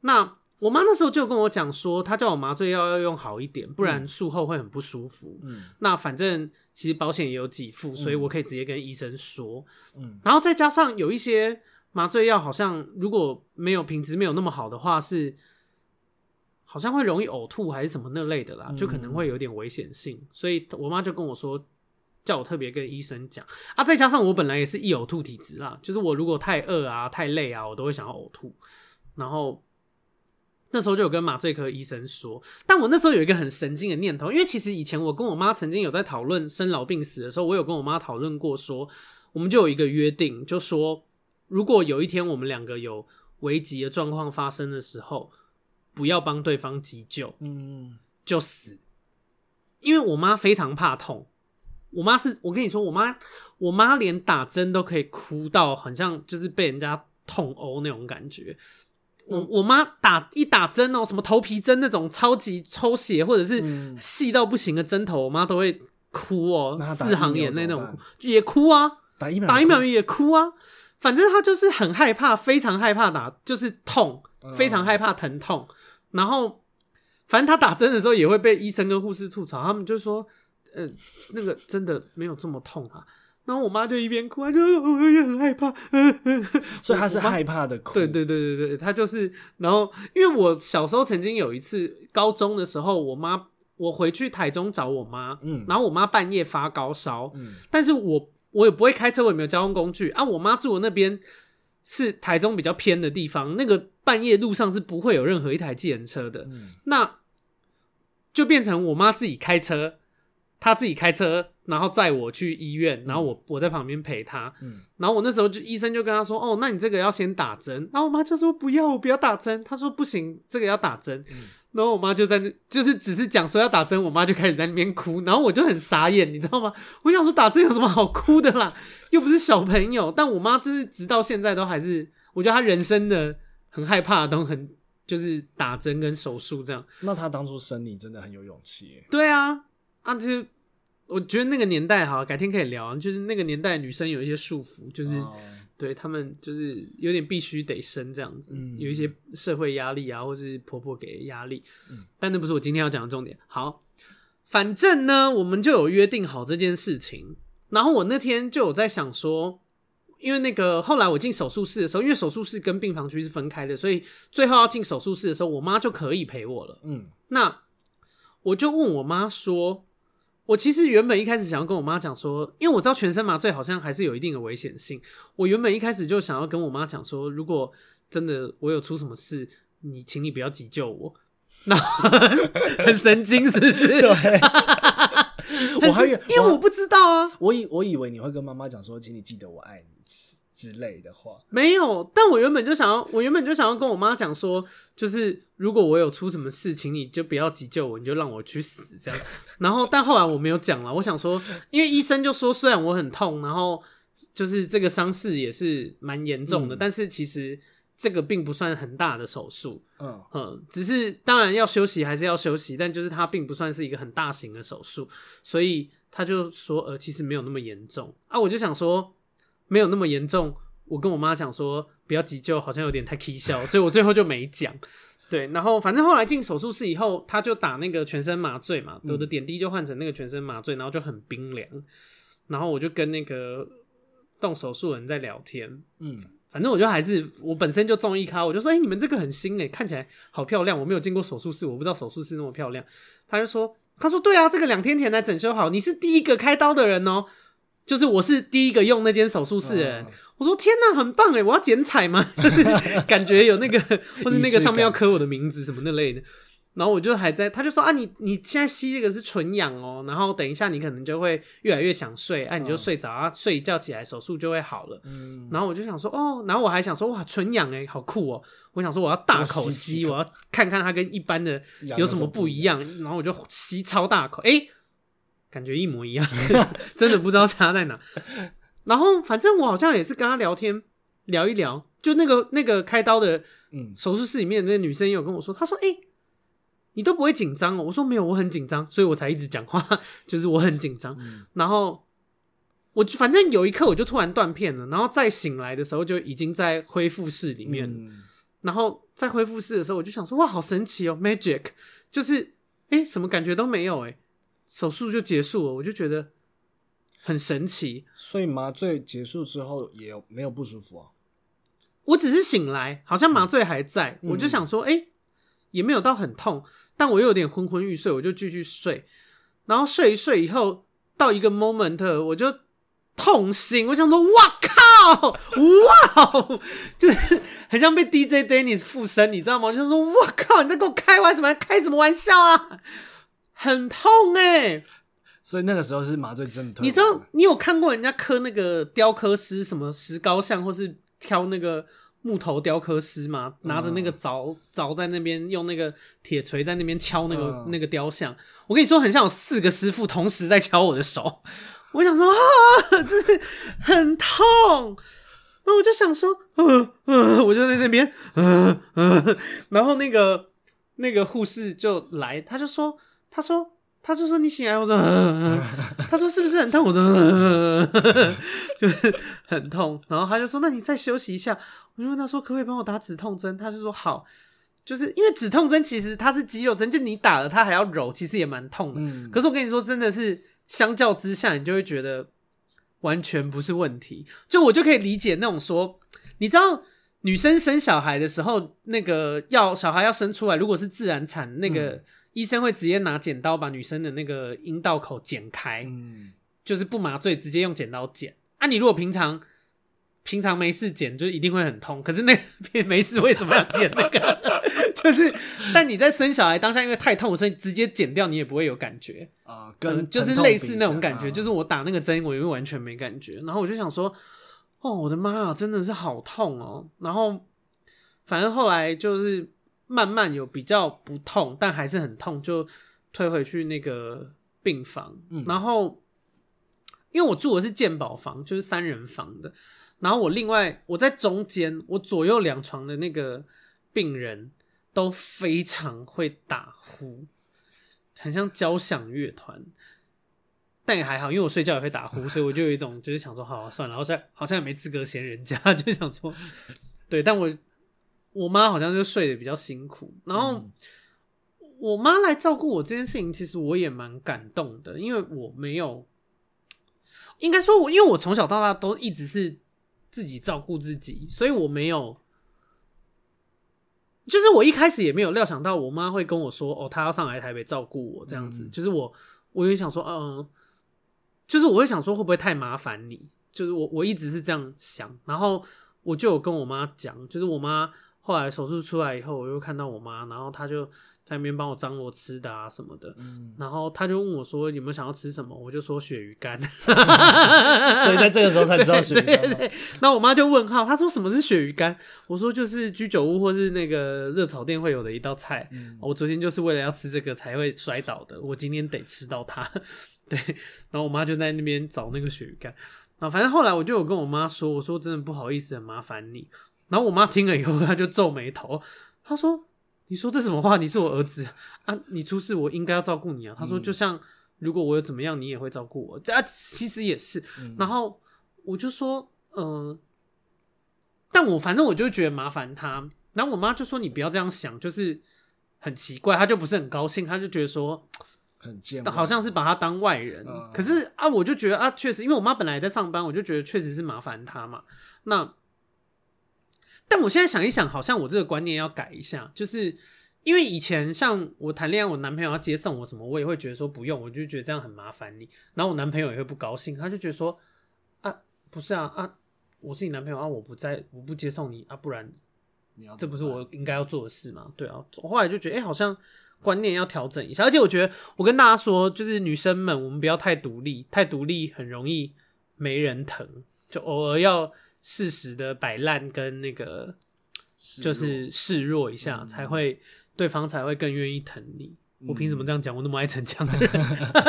那我妈那时候就跟我讲说，她叫我麻醉药要用好一点，不然术后会很不舒服。嗯，那反正其实保险也有给付，所以我可以直接跟医生说。嗯，然后再加上有一些麻醉药，好像如果没有品质没有那么好的话，是。好像会容易呕吐还是什么那类的啦，就可能会有点危险性，嗯、所以我妈就跟我说，叫我特别跟医生讲啊。再加上我本来也是易呕吐体质啦，就是我如果太饿啊、太累啊，我都会想要呕吐。然后那时候就有跟麻醉科医生说，但我那时候有一个很神经的念头，因为其实以前我跟我妈曾经有在讨论生老病死的时候，我有跟我妈讨论过说，我们就有一个约定，就说如果有一天我们两个有危急的状况发生的时候，不要帮对方急救，嗯，就死。因为我妈非常怕痛，我妈是我跟你说，我妈我妈连打针都可以哭到很像就是被人家痛殴那种感觉。我我妈打一打针哦，什么头皮针那种超级抽血或者是细到不行的针头，我妈都会哭哦，四行眼泪那种也哭啊，打疫苗打疫苗也哭？啊，反正她就是很害怕，非常害怕打，就是痛，非常害怕疼痛。然后反正他打针的时候也会被医生跟护士吐槽，他们就说，呃，那个真的没有这么痛啊。然后我妈就一边哭，她就我也很害怕，所以她是害怕的哭。对对对对对，她就是。然后因为我小时候曾经有一次，高中的时候，我妈我回去台中找我妈，嗯，然后我妈半夜发高烧，嗯，但是我我也不会开车，我也没有交通工具啊。我妈住的那边是台中比较偏的地方，那个半夜路上是不会有任何一台计程车的，嗯，那就变成我妈自己开车，她自己开车。然后载我去医院，然后我我在旁边陪她，嗯，然后我那时候就医生就跟她说，哦，那你这个要先打针，然后我妈就说不要，我不要打针，她说不行，这个要打针，嗯，然后我妈就在那，就是只是讲说要打针，我妈就开始在那边哭，然后我就很傻眼，你知道吗？我想说打针有什么好哭的啦，又不是小朋友，但我妈就是直到现在都还是，我觉得她人生的很害怕，都很就是打针跟手术这样。那他当初生你真的很有勇气耶。对啊，啊就是。我觉得那个年代哈，改天可以聊。就是那个年代，女生有一些束缚，就是、oh. 对他们就是有点必须得生这样子，嗯、有一些社会压力啊，或是婆婆给的压力。嗯、但那不是我今天要讲的重点。好，反正呢，我们就有约定好这件事情。然后我那天就有在想说，因为那个后来我进手术室的时候，因为手术室跟病房区是分开的，所以最后要进手术室的时候，我妈就可以陪我了。嗯，那我就问我妈说。我其实原本一开始想要跟我妈讲说，因为我知道全身麻醉好像还是有一定的危险性。我原本一开始就想要跟我妈讲说，如果真的我有出什么事，你请你不要急救我。那 很神经是不是？对，我还以为因为我不知道啊，我以我以为你会跟妈妈讲说，请你记得我爱你。之类的话没有，但我原本就想要，我原本就想要跟我妈讲说，就是如果我有出什么事情，你就不要急救我，你就让我去死这样。然后，但后来我没有讲了，我想说，因为医生就说，虽然我很痛，然后就是这个伤势也是蛮严重的，嗯、但是其实这个并不算很大的手术，嗯嗯，只是当然要休息还是要休息，但就是它并不算是一个很大型的手术，所以他就说，呃，其实没有那么严重啊，我就想说。没有那么严重，我跟我妈讲说不要急救，好像有点太蹊跷，所以我最后就没讲。对，然后反正后来进手术室以后，他就打那个全身麻醉嘛，我的点滴就换成那个全身麻醉，然后就很冰凉。然后我就跟那个动手术人在聊天，嗯，反正我就还是我本身就中医咖，我就说，哎，你们这个很新诶，看起来好漂亮，我没有进过手术室，我不知道手术室那么漂亮。他就说，他说对啊，这个两天前才整修好，你是第一个开刀的人哦。就是我是第一个用那间手术室的人，我说天哪，很棒哎！我要剪彩吗？就 是感觉有那个，或者那个上面要刻我的名字什么那类的。然后我就还在，他就说啊，你你现在吸这个是纯氧哦，然后等一下你可能就会越来越想睡，哎，你就睡着啊，睡一觉起来手术就会好了。嗯，然后我就想说哦，然后我还想说哇，纯氧哎，好酷哦！我想说我要大口吸，我要看看它跟一般的有什么不一样。然后我就吸超大口，哎。感觉一模一样，真的不知道差在哪。然后反正我好像也是跟他聊天聊一聊，就那个那个开刀的，手术室里面的那个女生也有跟我说，她说：“哎、欸，你都不会紧张哦？”我说：“没有，我很紧张，所以我才一直讲话，就是我很紧张。嗯”然后我反正有一刻我就突然断片了，然后再醒来的时候就已经在恢复室里面。嗯、然后在恢复室的时候，我就想说：“哇，好神奇哦，magic！” 就是哎、欸，什么感觉都没有哎。手术就结束了，我就觉得很神奇。所以麻醉结束之后也有没有不舒服啊？我只是醒来，好像麻醉还在，嗯、我就想说，哎、欸，也没有到很痛，但我又有点昏昏欲睡，我就继续睡。然后睡一睡以后，到一个 moment，我就痛醒，我想说，哇靠，哇，就是很像被 DJ Dennis 附身，你知道吗？我就说，哇靠，你在跟我开玩笑什么？开什么玩笑啊？很痛哎、欸，所以那个时候是麻醉真的。你知道，你有看过人家刻那个雕刻师什么石膏像，或是挑那个木头雕刻师吗？拿着那个凿凿在那边，用那个铁锤在那边敲那个、嗯、那个雕像。我跟你说，很像有四个师傅同时在敲我的手。我想说啊，就是很痛。然后我就想说，呃呃，我就在那边，呃呃，然后那个那个护士就来，他就说，他说，他就说你醒来，我说，呃、他说是不是很痛？我说，呃、就是很痛。然后他就说，那你再休息一下。我就问他说，可不可以帮我打止痛针？他就说好，就是因为止痛针其实它是肌肉针，就你打了它还要揉，其实也蛮痛的。嗯、可是我跟你说，真的是相较之下，你就会觉得。完全不是问题，就我就可以理解那种说，你知道女生生小孩的时候，那个要小孩要生出来，如果是自然产，那个医生会直接拿剪刀把女生的那个阴道口剪开，嗯，就是不麻醉，直接用剪刀剪。啊，你如果平常。平常没事剪就一定会很痛，可是那个 没事为什么要剪那个？就是，但你在生小孩当下，因为太痛，所以直接剪掉你也不会有感觉啊，跟、嗯、就是类似那种感觉，就是我打那个针，我因为完全没感觉。然后我就想说，哦，我的妈啊，真的是好痛哦。然后反正后来就是慢慢有比较不痛，但还是很痛，就退回去那个病房。嗯、然后因为我住的是健保房，就是三人房的。然后我另外我在中间，我左右两床的那个病人都非常会打呼，很像交响乐团，但也还好，因为我睡觉也会打呼，所以我就有一种就是想说，好好算了，好像好像也没资格嫌人家，就想说，对，但我我妈好像就睡得比较辛苦，然后我妈来照顾我这件事情，其实我也蛮感动的，因为我没有，应该说我因为我从小到大都一直是。自己照顾自己，所以我没有，就是我一开始也没有料想到我妈会跟我说：“哦，她要上来台北照顾我。”这样子，嗯、就是我，我也想说，嗯，就是我会想说会不会太麻烦你？就是我我一直是这样想，然后我就有跟我妈讲，就是我妈后来手术出来以后，我又看到我妈，然后她就。在那边帮我张罗吃的啊什么的，嗯、然后她就问我说有没有想要吃什么，我就说鳕鱼干，所以在这个时候才知道鳕鱼干。对，那我妈就问号，她说什么是鳕鱼干？我说就是居酒屋或是那个热炒店会有的一道菜。嗯、我昨天就是为了要吃这个才会摔倒的，我今天得吃到它。对，然后我妈就在那边找那个鳕鱼干，然后反正后来我就有跟我妈说，我说真的不好意思，很麻烦你。然后我妈听了以后，她就皱眉头，她说。你说这什么话？你是我儿子啊！你出事，我应该要照顾你啊！她说，就像如果我有怎么样，你也会照顾我。啊，其实也是。然后我就说，嗯、呃，但我反正我就觉得麻烦他。然后我妈就说，你不要这样想，就是很奇怪。她就不是很高兴，她就觉得说很贱，好像是把他当外人。可是啊，我就觉得啊，确实，因为我妈本来也在上班，我就觉得确实是麻烦他嘛。那。但我现在想一想，好像我这个观念要改一下，就是因为以前像我谈恋爱，我男朋友要接送我什么，我也会觉得说不用，我就觉得这样很麻烦你。然后我男朋友也会不高兴，他就觉得说啊，不是啊啊，我是你男朋友啊，我不在，我不接送你啊，不然这不是我应该要做的事吗？对啊，我后来就觉得，哎、欸，好像观念要调整一下。而且我觉得，我跟大家说，就是女生们，我们不要太独立，太独立很容易没人疼，就偶尔要。适时的摆烂跟那个就是示弱一下，才会对方才会更愿意疼你。我凭什么这样讲？我那么爱逞强的人，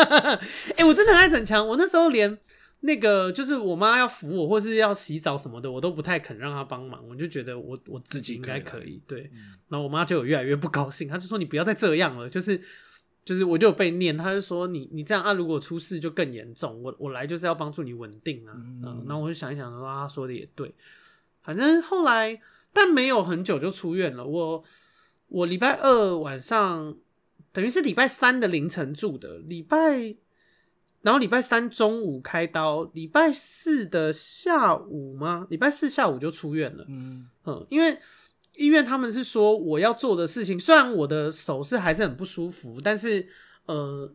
哎，我真的很爱逞强。我那时候连那个就是我妈要扶我或是要洗澡什么的，我都不太肯让她帮忙。我就觉得我我自己应该可以。对，然后我妈就有越来越不高兴，她就说：“你不要再这样了。”就是。就是我就有被念，他就说你你这样啊，如果出事就更严重。我我来就是要帮助你稳定啊，嗯，然后、我就想一想说，他说的也对。反正后来，但没有很久就出院了。我我礼拜二晚上，等于是礼拜三的凌晨住的，礼拜，然后礼拜三中午开刀，礼拜四的下午吗？礼拜四下午就出院了。嗯嗯，因为。医院他们是说我要做的事情，虽然我的手是还是很不舒服，但是呃，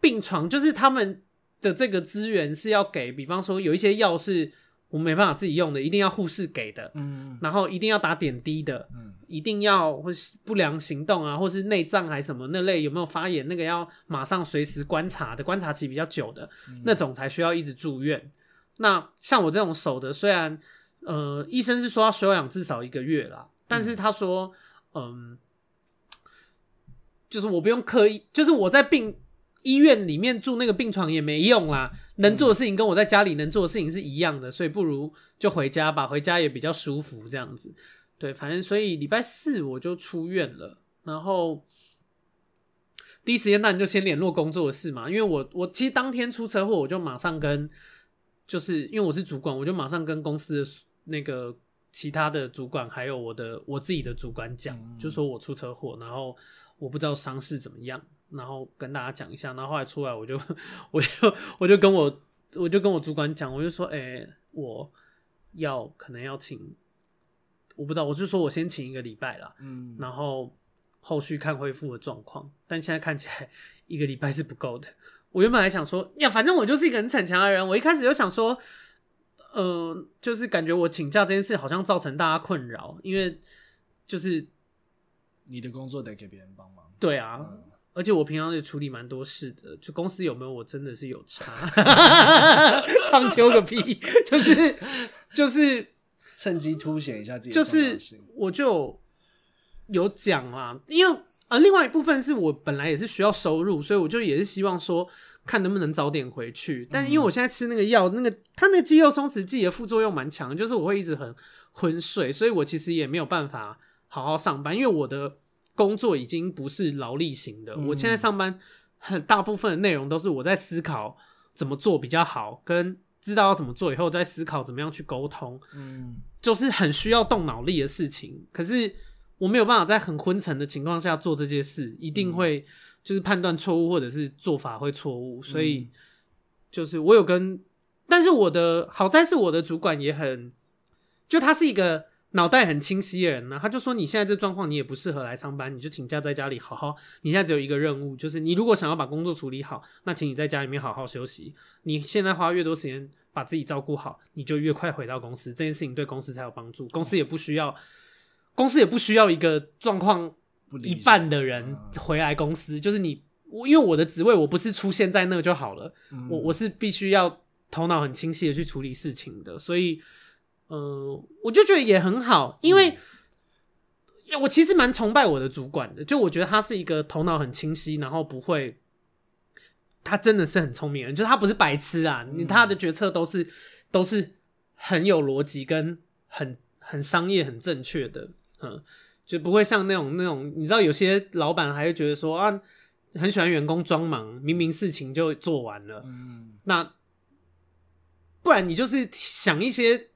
病床就是他们的这个资源是要给，比方说有一些药是我没办法自己用的，一定要护士给的，嗯，然后一定要打点滴的，嗯，一定要或是不良行动啊，或是内脏还是什么那类有没有发炎，那个要马上随时观察的，观察期比较久的，嗯，那种才需要一直住院。那像我这种手的，虽然呃医生是说要休养至少一个月啦，但是他说，嗯，呃，就是我不用刻意，就是我在病。医院里面住那个病床也没用啦，能做的事情跟我在家里能做的事情是一样的，所以不如就回家吧，回家也比较舒服这样子。对，反正所以礼拜四我就出院了，然后第一时间那你就先联络工作的事嘛，因为我我其实当天出车祸我就马上跟，就是因为我是主管，我就马上跟公司的那个其他的主管还有我的我自己的主管讲，就说我出车祸，然后我不知道伤势怎么样。然后跟大家讲一下，然后后来出来，我就我就我就跟我我就跟我主管讲，我就说，哎、欸，我要可能要请，我不知道，我就说我先请一个礼拜啦，嗯，然后后续看恢复的状况，但现在看起来一个礼拜是不够的。我原本还想说，呀，反正我就是一个很逞强的人，我一开始就想说，呃，就是感觉我请假这件事好像造成大家困扰，因为就是你的工作得给别人帮忙，对啊。嗯而且我平常也处理蛮多事的，就公司有没有我真的是有差，唱秋个屁，就是就是趁机凸显一下自己，就是我就有讲啦，因为呃，另外一部分是我本来也是需要收入，所以我就也是希望说看能不能早点回去，但因为我现在吃那个药，那个它那个肌肉松弛剂的副作用蛮强，就是我会一直很昏睡，所以我其实也没有办法好好上班，因为我的。工作已经不是劳力型的，我现在上班很大部分的内容都是我在思考怎么做比较好，跟知道要怎么做以后再思考怎么样去沟通，嗯，就是很需要动脑力的事情。可是我没有办法在很昏沉的情况下做这件事，一定会就是判断错误或者是做法会错误，所以就是我有跟，但是我的好在是我的主管也很，就他是一个。脑袋很清晰的人呢，他就说：“你现在这状况，你也不适合来上班，你就请假在家里好好。你现在只有一个任务，就是你如果想要把工作处理好，那请你在家里面好好休息。你现在花越多时间把自己照顾好，你就越快回到公司，这件事情对公司才有帮助。公司也不需要，公司也不需要一个状况一半的人回来公司，就是你，我因为我的职位我不是出现在那就好了，我我是必须要头脑很清晰的去处理事情的，所以。”呃，我就觉得也很好，因为我其实蛮崇拜我的主管的，就我觉得他是一个头脑很清晰，然后不会，他真的是很聪明人，就是他不是白痴啊，你他的决策都是都是很有逻辑跟很很商业很正确的，嗯，就不会像那种那种，你知道有些老板还会觉得说啊，很喜欢员工装忙，明明事情就做完了，嗯，那不然你就是想一些。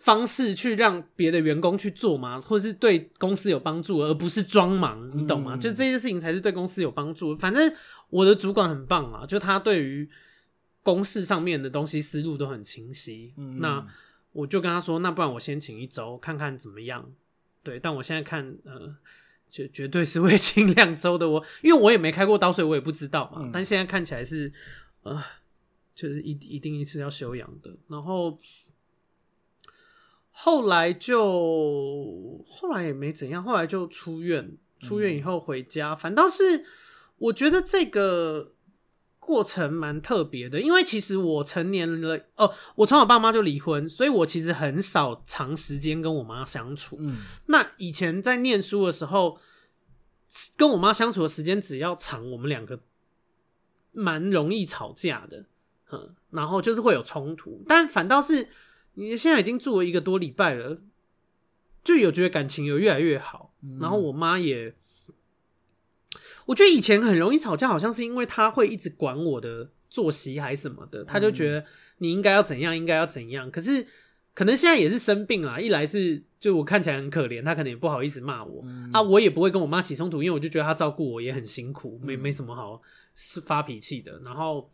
方式去让别的员工去做嘛？或是对公司有帮助，而不是装忙，你懂吗？嗯、就这些事情才是对公司有帮助。反正我的主管很棒啊，就他对于公事上面的东西思路都很清晰。嗯、那我就跟他说，那不然我先请一周看看怎么样？对，但我现在看，呃，绝绝对是会请 两周的。我因为我也没开过刀，所以我也不知道嘛。嗯、但现在看起来是，呃，就是一一定是要休养的。然后。后来就后来也没怎样，后来就出院。出院以后回家，嗯、反倒是我觉得这个过程蛮特别的，因为其实我成年了哦，我从我爸妈就离婚，所以我其实很少长时间跟我妈相处。嗯，那以前在念书的时候，跟我妈相处的时间只要长，我们两个蛮容易吵架的，嗯，然后就是会有冲突，但反倒是。你现在已经住了一个多礼拜了，就有觉得感情有越来越好。嗯、然后我妈也，我觉得以前很容易吵架，好像是因为他会一直管我的作息还是什么的，他就觉得你应该要怎样，应该要怎样。可是可能现在也是生病啦，一来是就我看起来很可怜，他可能也不好意思骂我、嗯、啊，我也不会跟我妈起冲突，因为我就觉得他照顾我也很辛苦，没没什么好是发脾气的。然后。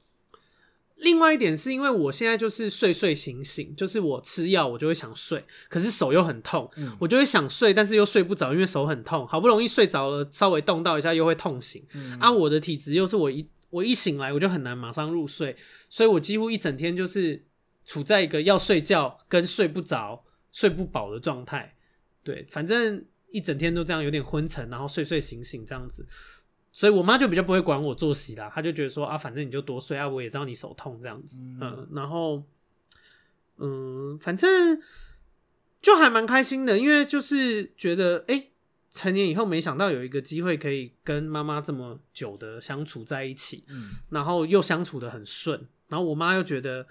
另外一点是因为我现在就是睡睡醒醒，就是我吃药我就会想睡，可是手又很痛，嗯、我就会想睡，但是又睡不着，因为手很痛。好不容易睡着了，稍微动到一下又会痛醒。嗯、啊，我的体质又是我一我一醒来我就很难马上入睡，所以我几乎一整天就是处在一个要睡觉跟睡不着、睡不饱的状态。对，反正一整天都这样，有点昏沉，然后睡睡醒醒这样子。所以我妈就比较不会管我作息啦，她就觉得说啊，反正你就多睡啊，我也知道你手痛这样子，嗯，嗯，然后，嗯，反正就还蛮开心的，因为就是觉得哎、欸，成年以后没想到有一个机会可以跟妈妈这么久的相处在一起，嗯，然后又相处的很顺，然后我妈又觉得，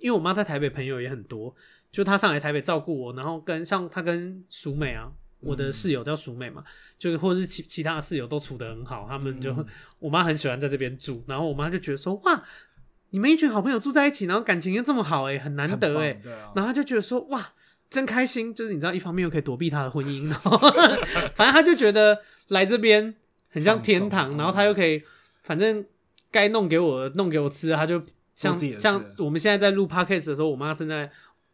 因为我妈在台北朋友也很多，就她上来台北照顾我，然后跟像她跟淑美啊。我的室友叫淑美嘛，就或者是其其他的室友都处得很好，他们就、嗯、我妈很喜欢在这边住，然后我妈就觉得说哇，你们一群好朋友住在一起，然后感情又这么好哎、欸，很难得哎、欸，啊、然后她就觉得说哇，真开心，就是你知道，一方面又可以躲避她的婚姻，然后 反正她就觉得来这边很像天堂，然后她又可以反正该弄给我弄给我吃，她就像像我们现在在录 podcast 的时候，我妈正在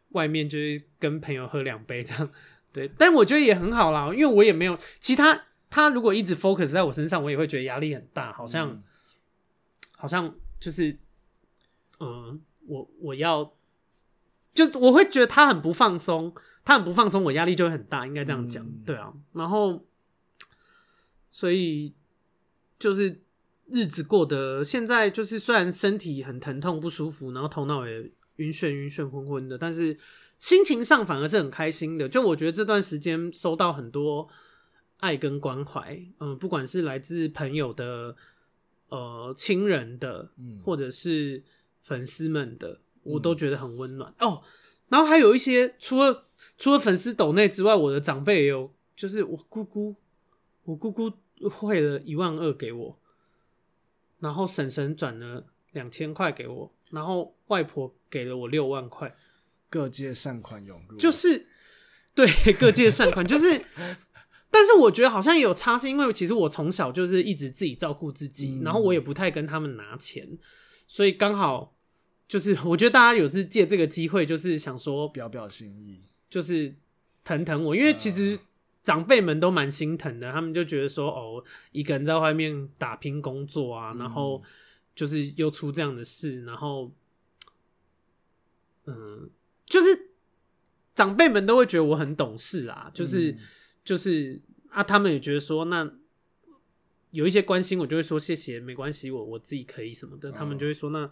外面就是跟朋友喝两杯这样。对，但我觉得也很好啦，因为我也没有其他。他如果一直 focus 在我身上，我也会觉得压力很大，好像，嗯、好像就是，嗯、呃，我我要，就我会觉得他很不放松，他很不放松，我压力就会很大，应该这样讲，嗯、对啊。然后，所以就是日子过得现在就是虽然身体很疼痛不舒服，然后头脑也晕眩晕眩昏昏的，但是。心情上反而是很开心的，就我觉得这段时间收到很多爱跟关怀，嗯，不管是来自朋友的、呃亲人的，或者是粉丝们的，我都觉得很温暖、嗯、哦。然后还有一些除了除了粉丝抖内之外，我的长辈也有，就是我姑姑，我姑姑汇了一万二给我，然后婶婶转了两千块给我，然后外婆给了我六万块。各界善款涌入，就是对 各界善款，就是，但是我觉得好像也有差，是因为其实我从小就是一直自己照顾自己，嗯、然后我也不太跟他们拿钱，所以刚好就是我觉得大家有是借这个机会，就是想说表表心意，就是疼疼我，因为其实长辈们都蛮心疼的，他们就觉得说哦，一个人在外面打拼工作啊，然后就是又出这样的事，然后嗯。就是长辈们都会觉得我很懂事啊，就是、嗯、就是啊，他们也觉得说，那有一些关心我，就会说谢谢，没关系，我我自己可以什么的。哦、他们就会说，那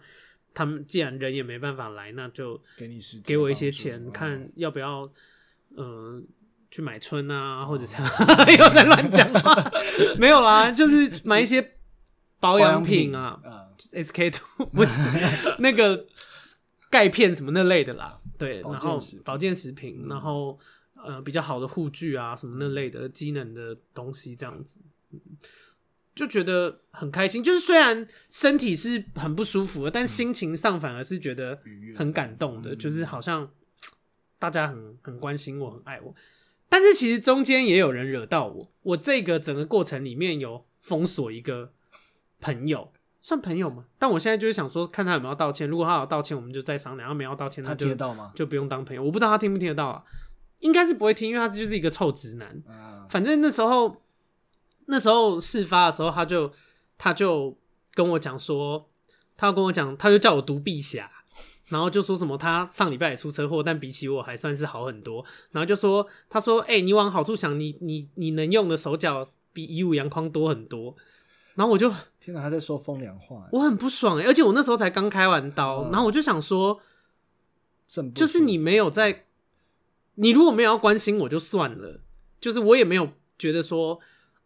他们既然人也没办法来，那就给你给我一些钱，看要不要嗯、呃、去买春啊，或者这样 又在乱讲话，没有啦，就是买一些保养品啊，SK two 不是那个钙片什么那类的啦。对，然后保健食品，嗯、然后呃比较好的护具啊，什么那类的机能的东西，这样子，就觉得很开心。就是虽然身体是很不舒服的，但心情上反而是觉得很感动的，嗯、就是好像 大家很很关心我，很爱我。但是其实中间也有人惹到我，我这个整个过程里面有封锁一个朋友。算朋友嘛？但我现在就是想说，看他有没有道歉。如果他有道歉，我们就再商量；要没有道歉，他就他听得到吗？就不用当朋友。我不知道他听不听得到啊，应该是不会听，因为他就是一个臭直男。啊、反正那时候，那时候事发的时候，他就他就跟我讲说，他要跟我讲，他就叫我独臂侠，然后就说什么他上礼拜也出车祸，但比起我还算是好很多。然后就说，他说，哎、欸，你往好处想，你你你能用的手脚比以武阳光多很多。然后我就天哪，他在说风凉话，我很不爽哎！而且我那时候才刚开完刀，嗯、然后我就想说，就是你没有在，你如果没有要关心我就算了，就是我也没有觉得说，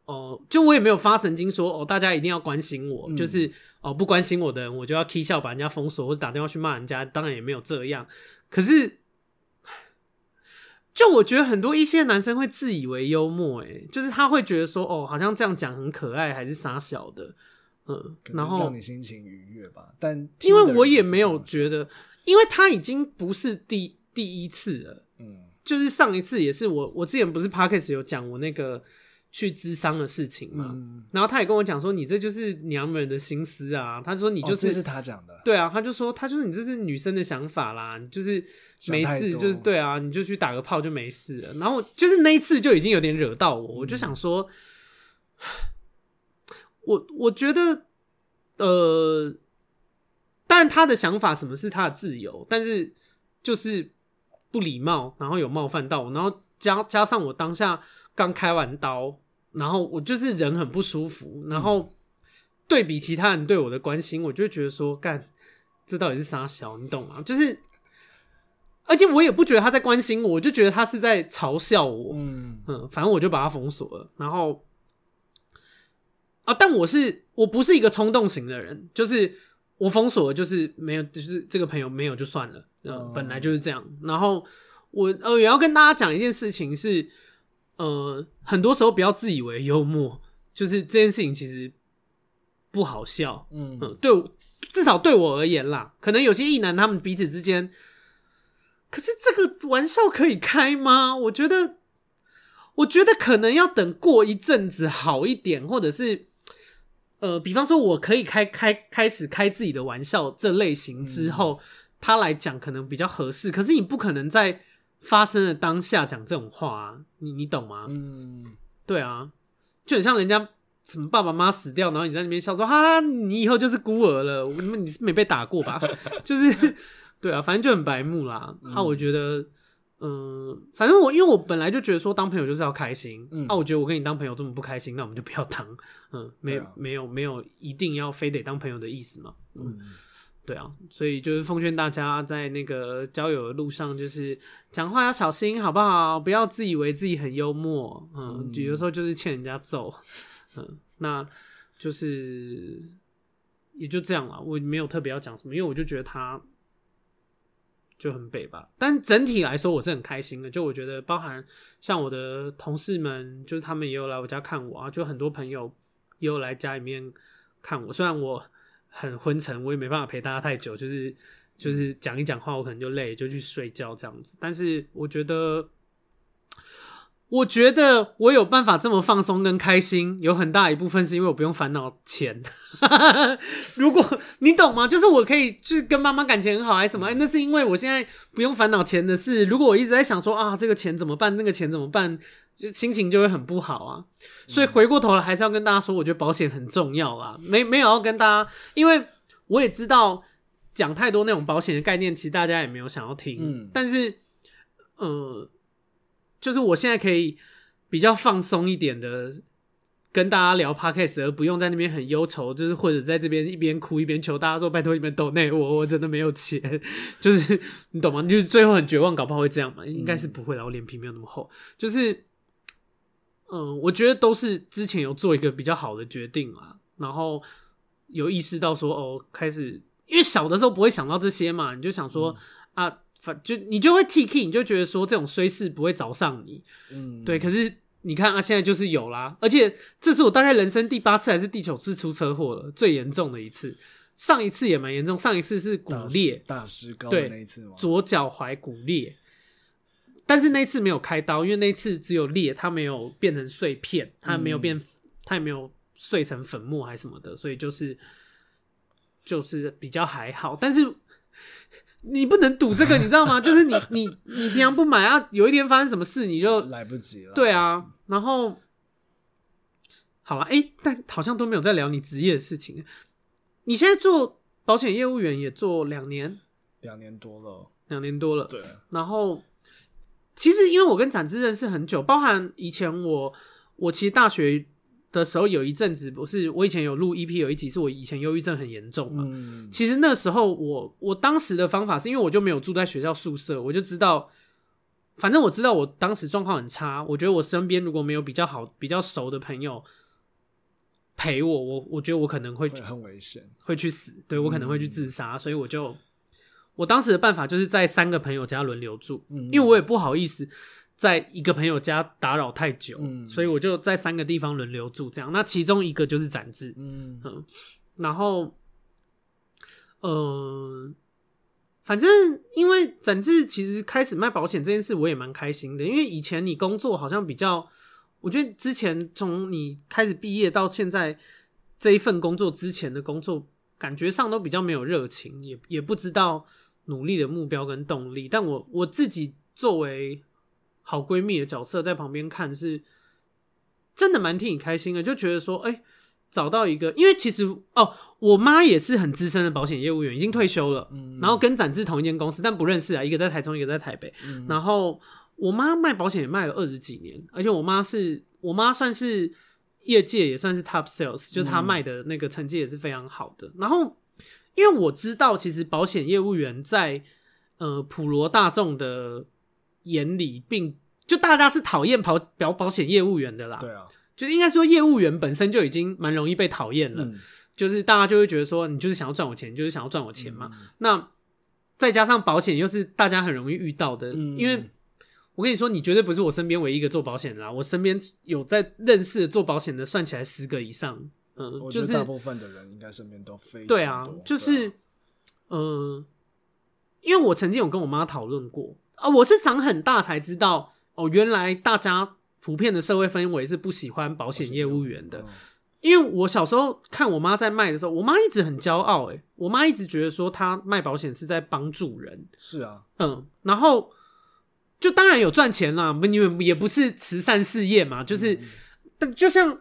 哦、呃，就我也没有发神经说，哦，大家一定要关心我，嗯、就是哦、呃，不关心我的人我就要 k 笑把人家封锁或者打电话去骂人家，当然也没有这样，可是。就我觉得很多一些男生会自以为幽默，哎，就是他会觉得说，哦，好像这样讲很可爱，还是傻小的，嗯，然后让你心情愉悦吧。但因为我也没有觉得，因为他已经不是第第一次了，嗯，就是上一次也是我，我之前不是 Podcast 有讲我那个。去咨商的事情嘛，嗯、然后他也跟我讲说，你这就是娘们的心思啊。他说你就是，哦、这是他讲的，对啊，他就说他就是你这是女生的想法啦，你就是没事，就是对啊，你就去打个炮就没事了。然后就是那一次就已经有点惹到我，嗯、我就想说，我我觉得，呃，但他的想法什么是他的自由，但是就是不礼貌，然后有冒犯到我，然后加加上我当下刚开完刀，然后我就是人很不舒服，然后对比其他人对我的关心，我就觉得说，干，这到底是啥小，你懂吗？就是，而且我也不觉得他在关心我，我就觉得他是在嘲笑我，嗯嗯，反正我就把他封锁了，然后。啊！但我是我不是一个冲动型的人，就是我封锁就是没有，就是这个朋友没有就算了，嗯，oh. 本来就是这样。然后我呃也要跟大家讲一件事情是，呃，很多时候不要自以为幽默，就是这件事情其实不好笑，嗯嗯，对，至少对我而言啦，可能有些异男他们彼此之间，可是这个玩笑可以开吗？我觉得，我觉得可能要等过一阵子好一点，或者是。呃，比方说，我可以开开开始开自己的玩笑这类型之后，嗯、他来讲可能比较合适。可是你不可能在发生的当下讲这种话啊，你你懂吗？嗯，对啊，就很像人家什么爸爸妈妈死掉，然后你在那边笑说哈哈，你以后就是孤儿了。你是没被打过吧？就是对啊，反正就很白目啦。啊、我觉得。嗯，反正我因为我本来就觉得说当朋友就是要开心，嗯，那、啊、我觉得我跟你当朋友这么不开心，那我们就不要当，嗯，没有、啊、没有没有一定要非得当朋友的意思嘛，嗯，对啊，所以就是奉劝大家在那个交友的路上，就是讲话要小心，好不好？不要自以为自己很幽默，嗯，有的时候就是欠人家揍，嗯，那就是也就这样了，我没有特别要讲什么，因为我就觉得他。就很北吧，但整体来说我是很开心的。就我觉得，包含像我的同事们，就是他们也有来我家看我啊，就很多朋友也有来家里面看我。虽然我很昏沉，我也没办法陪大家太久，就是就是讲一讲话，我可能就累，就去睡觉这样子。但是我觉得。我觉得我有办法这么放松跟开心，有很大一部分是因为我不用烦恼钱。如果你懂吗？就是我可以去跟妈妈感情很好，还是什么？欸，那是因为我现在不用烦恼钱的事。如果我一直在想说啊，这个钱怎么办？那个钱怎么办？就心情就会很不好啊。所以回过头来还是要跟大家说，我觉得保险很重要啊。没没有要跟大家，因为我也知道讲太多那种保险的概念，其实大家也没有想要听。嗯，但是，呃。就是我现在可以比较放松一点的跟大家聊 podcast，而不用在那边很忧愁，就是或者在这边一边哭一边求大家说拜托你们抖内我，我真的没有钱，就是你懂吗？就是最后很绝望，搞不好会这样嘛？应该是不会啦，我脸皮没有那么厚。就是，嗯，我觉得都是之前有做一个比较好的决定啊，然后有意识到说哦，开始因为小的时候不会想到这些嘛，你就想说啊。反就你就会 T K，你就觉得说这种衰事不会找上你，嗯，对。可是你看啊，现在就是有啦，而且这是我大概人生第八次还是第九次出车祸了，最严重的一次。上一次也蛮严重，上一次是骨裂，大石膏的那一次吗？对，左脚踝骨裂，但是那次没有开刀，因为那次只有裂，它没有变成碎片，它没有变，它也没有碎成粉末还是什么的，所以就是就是比较还好，但是。你不能赌这个，你知道吗？就是你你你平常不买啊，有一天发生什么事你就来不及了。对啊，然后好了，哎、欸，但好像都没有在聊你职业的事情。你现在做保险业务员也做两年，两年多了，两年多了。对。然后其实因为我跟展志认识很久，包含以前我我其实大学。的时候有一阵子不是我以前有录 EP 有一集是我以前忧郁症很严重嘛，嗯、其实那时候我我当时的方法是因为我就没有住在学校宿舍，我就知道，反正我知道我当时状况很差，我觉得我身边如果没有比较好比较熟的朋友陪我，我我觉得我可能会会很危险，会去死，对，我可能会去自杀，嗯、所以我就我当时的办法就是在三个朋友家轮流住，嗯、因为我也不好意思。在一个朋友家打扰太久，嗯、所以我就在三个地方轮流住，这样。那其中一个就是展志，嗯，嗯，然后，呃，反正因为展志其实开始卖保险这件事，我也蛮开心的。因为以前你工作好像比较，我觉得之前从你开始毕业到现在这一份工作之前的工作，感觉上都比较没有热情，也也不知道努力的目标跟动力。但我我自己作为好闺蜜的角色在旁边看是真的蛮替你开心的，就觉得说，哎、欸，找到一个，因为其实哦，我妈也是很资深的保险业务员，已经退休了，嗯，然后跟展志同一间公司，但不认识啊，一个在台中，一个在台北，嗯，然后我妈卖保险也卖了二十几年，而且我妈是我妈算是业界也算是 top sales，就她卖的那个成绩也是非常好的。然后因为我知道，其实保险业务员在呃普罗大众的眼里，并就大家是讨厌跑保保险业务员的啦，对啊。就应该说，业务员本身就已经蛮容易被讨厌了，嗯、就是大家就会觉得说，你就是想要赚我钱，就是想要赚我钱嘛。嗯、那再加上保险又是大家很容易遇到的，嗯、因为我跟你说，你绝对不是我身边唯一一个做保险的啦。我身边有在认识的做保险的，算起来十个以上。嗯，我觉得大部分的人应该身边都非常对啊，就是嗯、呃，因为我曾经有跟我妈讨论过啊，我是长很大才知道哦，原来大家。普遍的社会氛围是不喜欢保险业务员的，因为我小时候看我妈在卖的时候，我妈一直很骄傲，诶，我妈一直觉得说她卖保险是在帮助人，是啊，嗯，然后就当然有赚钱啦，因为也不是慈善事业嘛，就是，但就像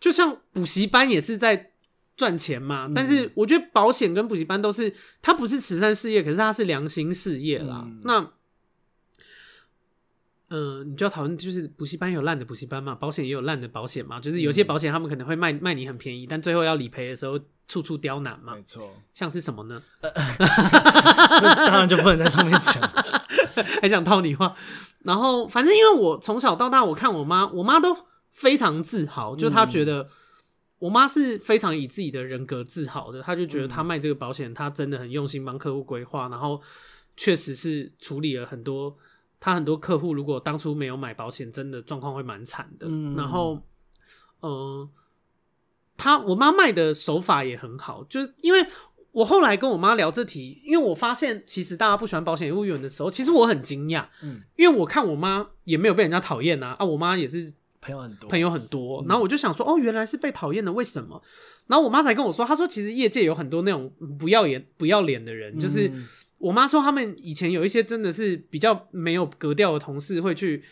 就像补习班也是在赚钱嘛，但是我觉得保险跟补习班都是，它不是慈善事业，可是它是良心事业啦，那。嗯、呃，你就要讨论，就是补习班有烂的补习班嘛，保险也有烂的保险嘛，就是有些保险他们可能会卖卖你很便宜，但最后要理赔的时候处处刁难嘛。没错，像是什么呢？这当然就不能在上面讲，还想套你话。然后反正因为我从小到大，我看我妈，我妈都非常自豪，就她觉得我妈是非常以自己的人格自豪的，她就觉得她卖这个保险，她真的很用心帮客户规划，然后确实是处理了很多。他很多客户如果当初没有买保险，真的状况会蛮惨的。嗯、然后，嗯、呃，他我妈卖的手法也很好，就是因为我后来跟我妈聊这题，因为我发现其实大家不喜欢保险业务员的时候，其实我很惊讶。嗯，因为我看我妈也没有被人家讨厌啊，啊，我妈也是朋友很多，朋友很多。然后我就想说，哦，原来是被讨厌的，为什么？然后我妈才跟我说，她说其实业界有很多那种不要脸、不要脸的人，就是。嗯我妈说，他们以前有一些真的是比较没有格调的同事，会去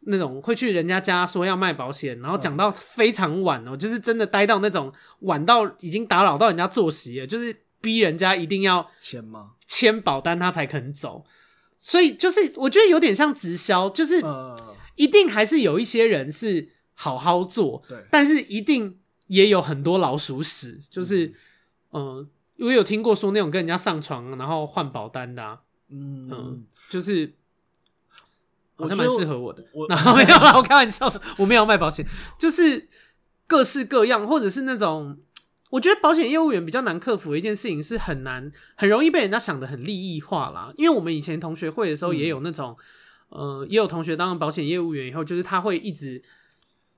那种会去人家家说要卖保险，然后讲到非常晚哦，就是真的待到那种晚到已经打扰到人家作息了，就是逼人家一定要签吗？签保单他才肯走。所以就是我觉得有点像直销，就是一定还是有一些人是好好做，对，但是一定也有很多老鼠屎，就是嗯。因为有听过说那种跟人家上床然后换保单的，啊，嗯，嗯，就是好像蛮适合我的。我 然后没有啦，我开玩笑，我没有卖保险，就是各式各样，或者是那种我觉得保险业务员比较难克服的一件事情是很难，很容易被人家想的很利益化啦。因为我们以前同学会的时候也有那种，嗯、呃，也有同学当了保险业务员以后，就是他会一直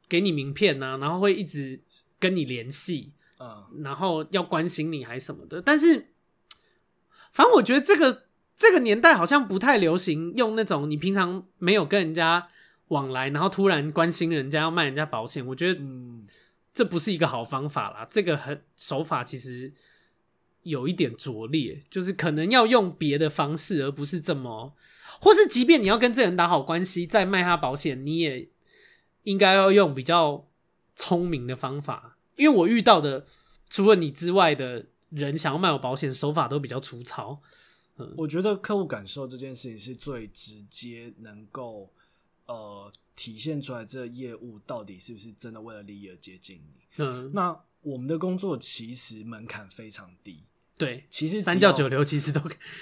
给你名片呐，然后会一直跟你联系。然后要关心你还什么的，但是反正我觉得这个这个年代好像不太流行用那种你平常没有跟人家往来，然后突然关心人家要卖人家保险，我觉得嗯，这不是一个好方法啦。这个很手法其实有一点拙劣，就是可能要用别的方式，而不是这么，或是即便你要跟这人打好关系再卖他保险，你也应该要用比较聪明的方法。因为我遇到的除了你之外的人，想要卖我保险手法都比较粗糙。嗯，我觉得客户感受这件事情是最直接，能够呃体现出来这个业务到底是不是真的为了利益而接近你。嗯，那我们的工作其实门槛非常低。对，其实三教九流 其实都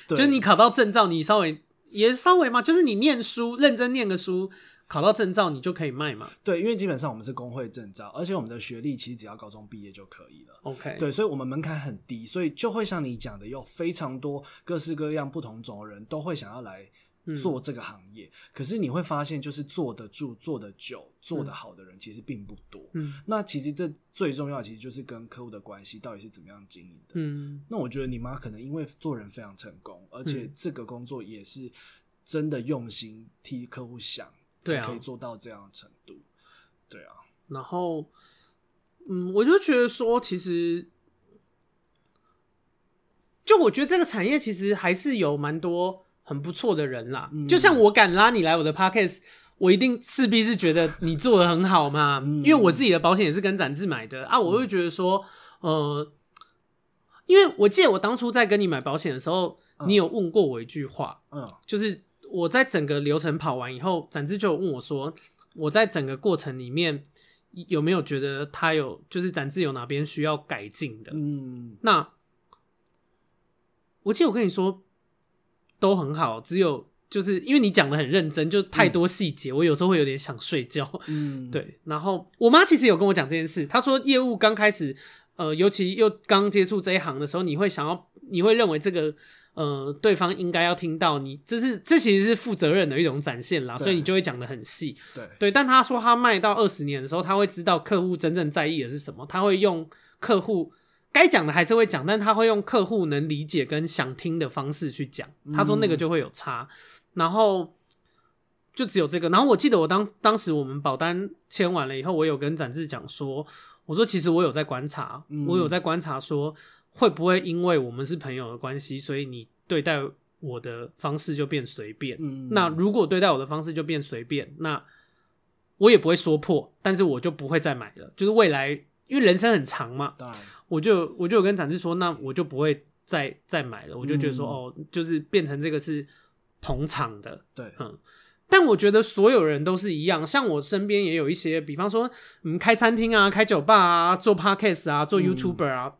就是你考到证照，你稍微也稍微嘛，就是你念书认真念个书。考到证照，你就可以卖嘛？对，因为基本上我们是工会证照，而且我们的学历其实只要高中毕业就可以了。OK，对，所以我们门槛很低，所以就会像你讲的，有非常多各式各样不同种的人都会想要来做这个行业。嗯、可是你会发现，就是坐得住、做得久、做得好的人其实并不多。嗯，那其实这最重要的，其实就是跟客户的关系到底是怎么样经营的。嗯，那我觉得你妈可能因为做人非常成功，而且这个工作也是真的用心替客户想。对啊，可以做到这样的程度，对啊。然后，嗯，我就觉得说，其实，就我觉得这个产业其实还是有蛮多很不错的人啦。嗯、就像我敢拉你来我的 podcast，我一定势必是觉得你做的很好嘛，嗯、因为我自己的保险也是跟展志买的。啊，我会觉得说，呃，因为我记得我当初在跟你买保险的时候，嗯、你有问过我一句话，嗯，就是我在整个流程跑完以后，展志就有问我说，我在整个过程里面。有没有觉得他有就是展志有哪边需要改进的？嗯，那我记得我跟你说都很好，只有就是因为你讲的很认真，就太多细节，嗯、我有时候会有点想睡觉。嗯，对。然后我妈其实有跟我讲这件事，她说业务刚开始，呃，尤其又刚接触这一行的时候，你会想要，你会认为这个。呃，对方应该要听到你，这是这其实是负责任的一种展现啦，所以你就会讲的很细。对对，但他说他卖到二十年的时候，他会知道客户真正在意的是什么，他会用客户该讲的还是会讲，但他会用客户能理解跟想听的方式去讲。他说那个就会有差，嗯、然后就只有这个。然后我记得我当当时我们保单签完了以后，我有跟展志讲说，我说其实我有在观察，嗯、我有在观察说。会不会因为我们是朋友的关系，所以你对待我的方式就变随便？嗯，那如果对待我的方式就变随便，那我也不会说破，但是我就不会再买了。就是未来，因为人生很长嘛，对我就我就有跟展志说，那我就不会再再买了。我就觉得说，嗯、哦，就是变成这个是捧场的，对，嗯。但我觉得所有人都是一样，像我身边也有一些，比方说，嗯，开餐厅啊，开酒吧啊，做 podcast 啊，做 YouTuber 啊。嗯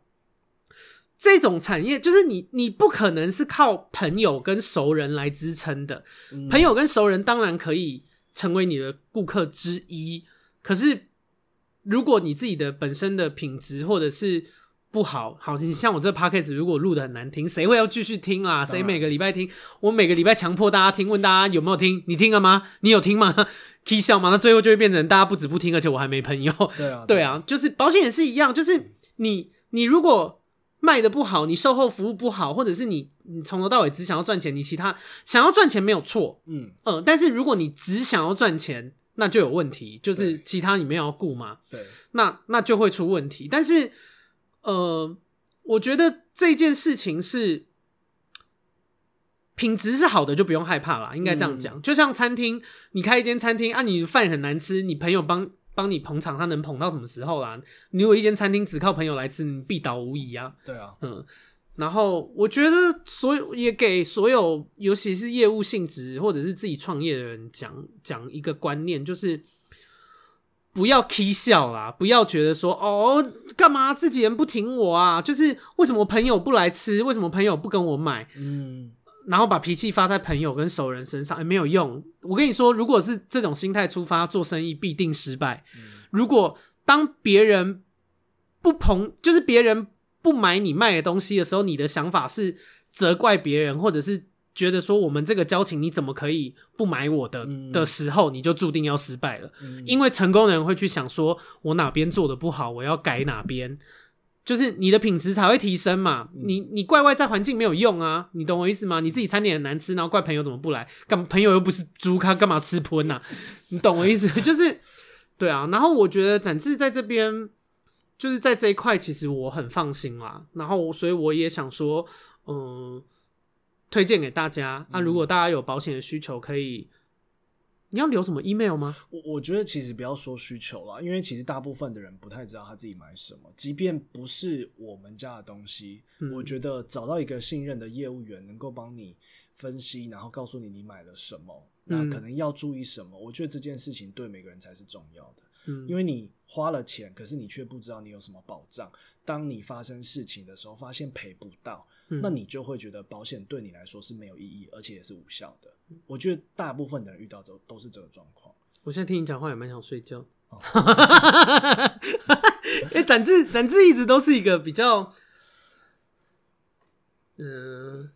这种产业就是你，你不可能是靠朋友跟熟人来支撑的。嗯、朋友跟熟人当然可以成为你的顾客之一，可是如果你自己的本身的品质或者是不好，好，你像我这 podcast 如果录的很难听，谁会要继续听啊？谁每个礼拜听？我每个礼拜强迫大家听，问大家有没有听？你听了吗？你有听吗？可以笑吗？那最后就会变成大家不止不听，而且我还没朋友。对啊，对啊，就是保险也是一样，就是你，你如果。卖的不好，你售后服务不好，或者是你你从头到尾只想要赚钱，你其他想要赚钱没有错，嗯嗯、呃，但是如果你只想要赚钱，那就有问题，就是其他你没有要顾嘛，对，那那就会出问题。但是呃，我觉得这件事情是品质是好的，就不用害怕啦，应该这样讲。嗯、就像餐厅，你开一间餐厅啊，你饭很难吃，你朋友帮。帮你捧场，他能捧到什么时候啦？你有一间餐厅只靠朋友来吃，你必倒无疑啊！对啊，嗯，然后我觉得所有也给所有，尤其是业务性质或者是自己创业的人讲讲一个观念，就是不要起笑啦，不要觉得说哦，干嘛自己人不挺我啊？就是为什么朋友不来吃？为什么朋友不跟我买？嗯。然后把脾气发在朋友跟熟人身上，也没有用。我跟你说，如果是这种心态出发做生意，必定失败。嗯、如果当别人不捧，就是别人不买你卖的东西的时候，你的想法是责怪别人，或者是觉得说我们这个交情你怎么可以不买我的、嗯、的时候，你就注定要失败了。嗯、因为成功的人会去想说，我哪边做的不好，我要改哪边。就是你的品质才会提升嘛，你你怪外在环境没有用啊，你懂我意思吗？你自己餐点很难吃，然后怪朋友怎么不来，干朋友又不是猪，他干嘛吃喷呐？你懂我意思？就是对啊。然后我觉得展志在这边，就是在这一块，其实我很放心啦。然后所以我也想说，嗯，推荐给大家。那、啊、如果大家有保险的需求，可以。你要留什么 email 吗？我我觉得其实不要说需求了，因为其实大部分的人不太知道他自己买什么，即便不是我们家的东西，嗯、我觉得找到一个信任的业务员能够帮你分析，然后告诉你你买了什么，那可能要注意什么，嗯、我觉得这件事情对每个人才是重要的。嗯，因为你花了钱，可是你却不知道你有什么保障，当你发生事情的时候，发现赔不到。那你就会觉得保险对你来说是没有意义，而且也是无效的。我觉得大部分的人遇到之后都是这个状况。我现在听你讲话也蛮想睡觉。哦、因为，展志，展志一直都是一个比较，嗯、呃，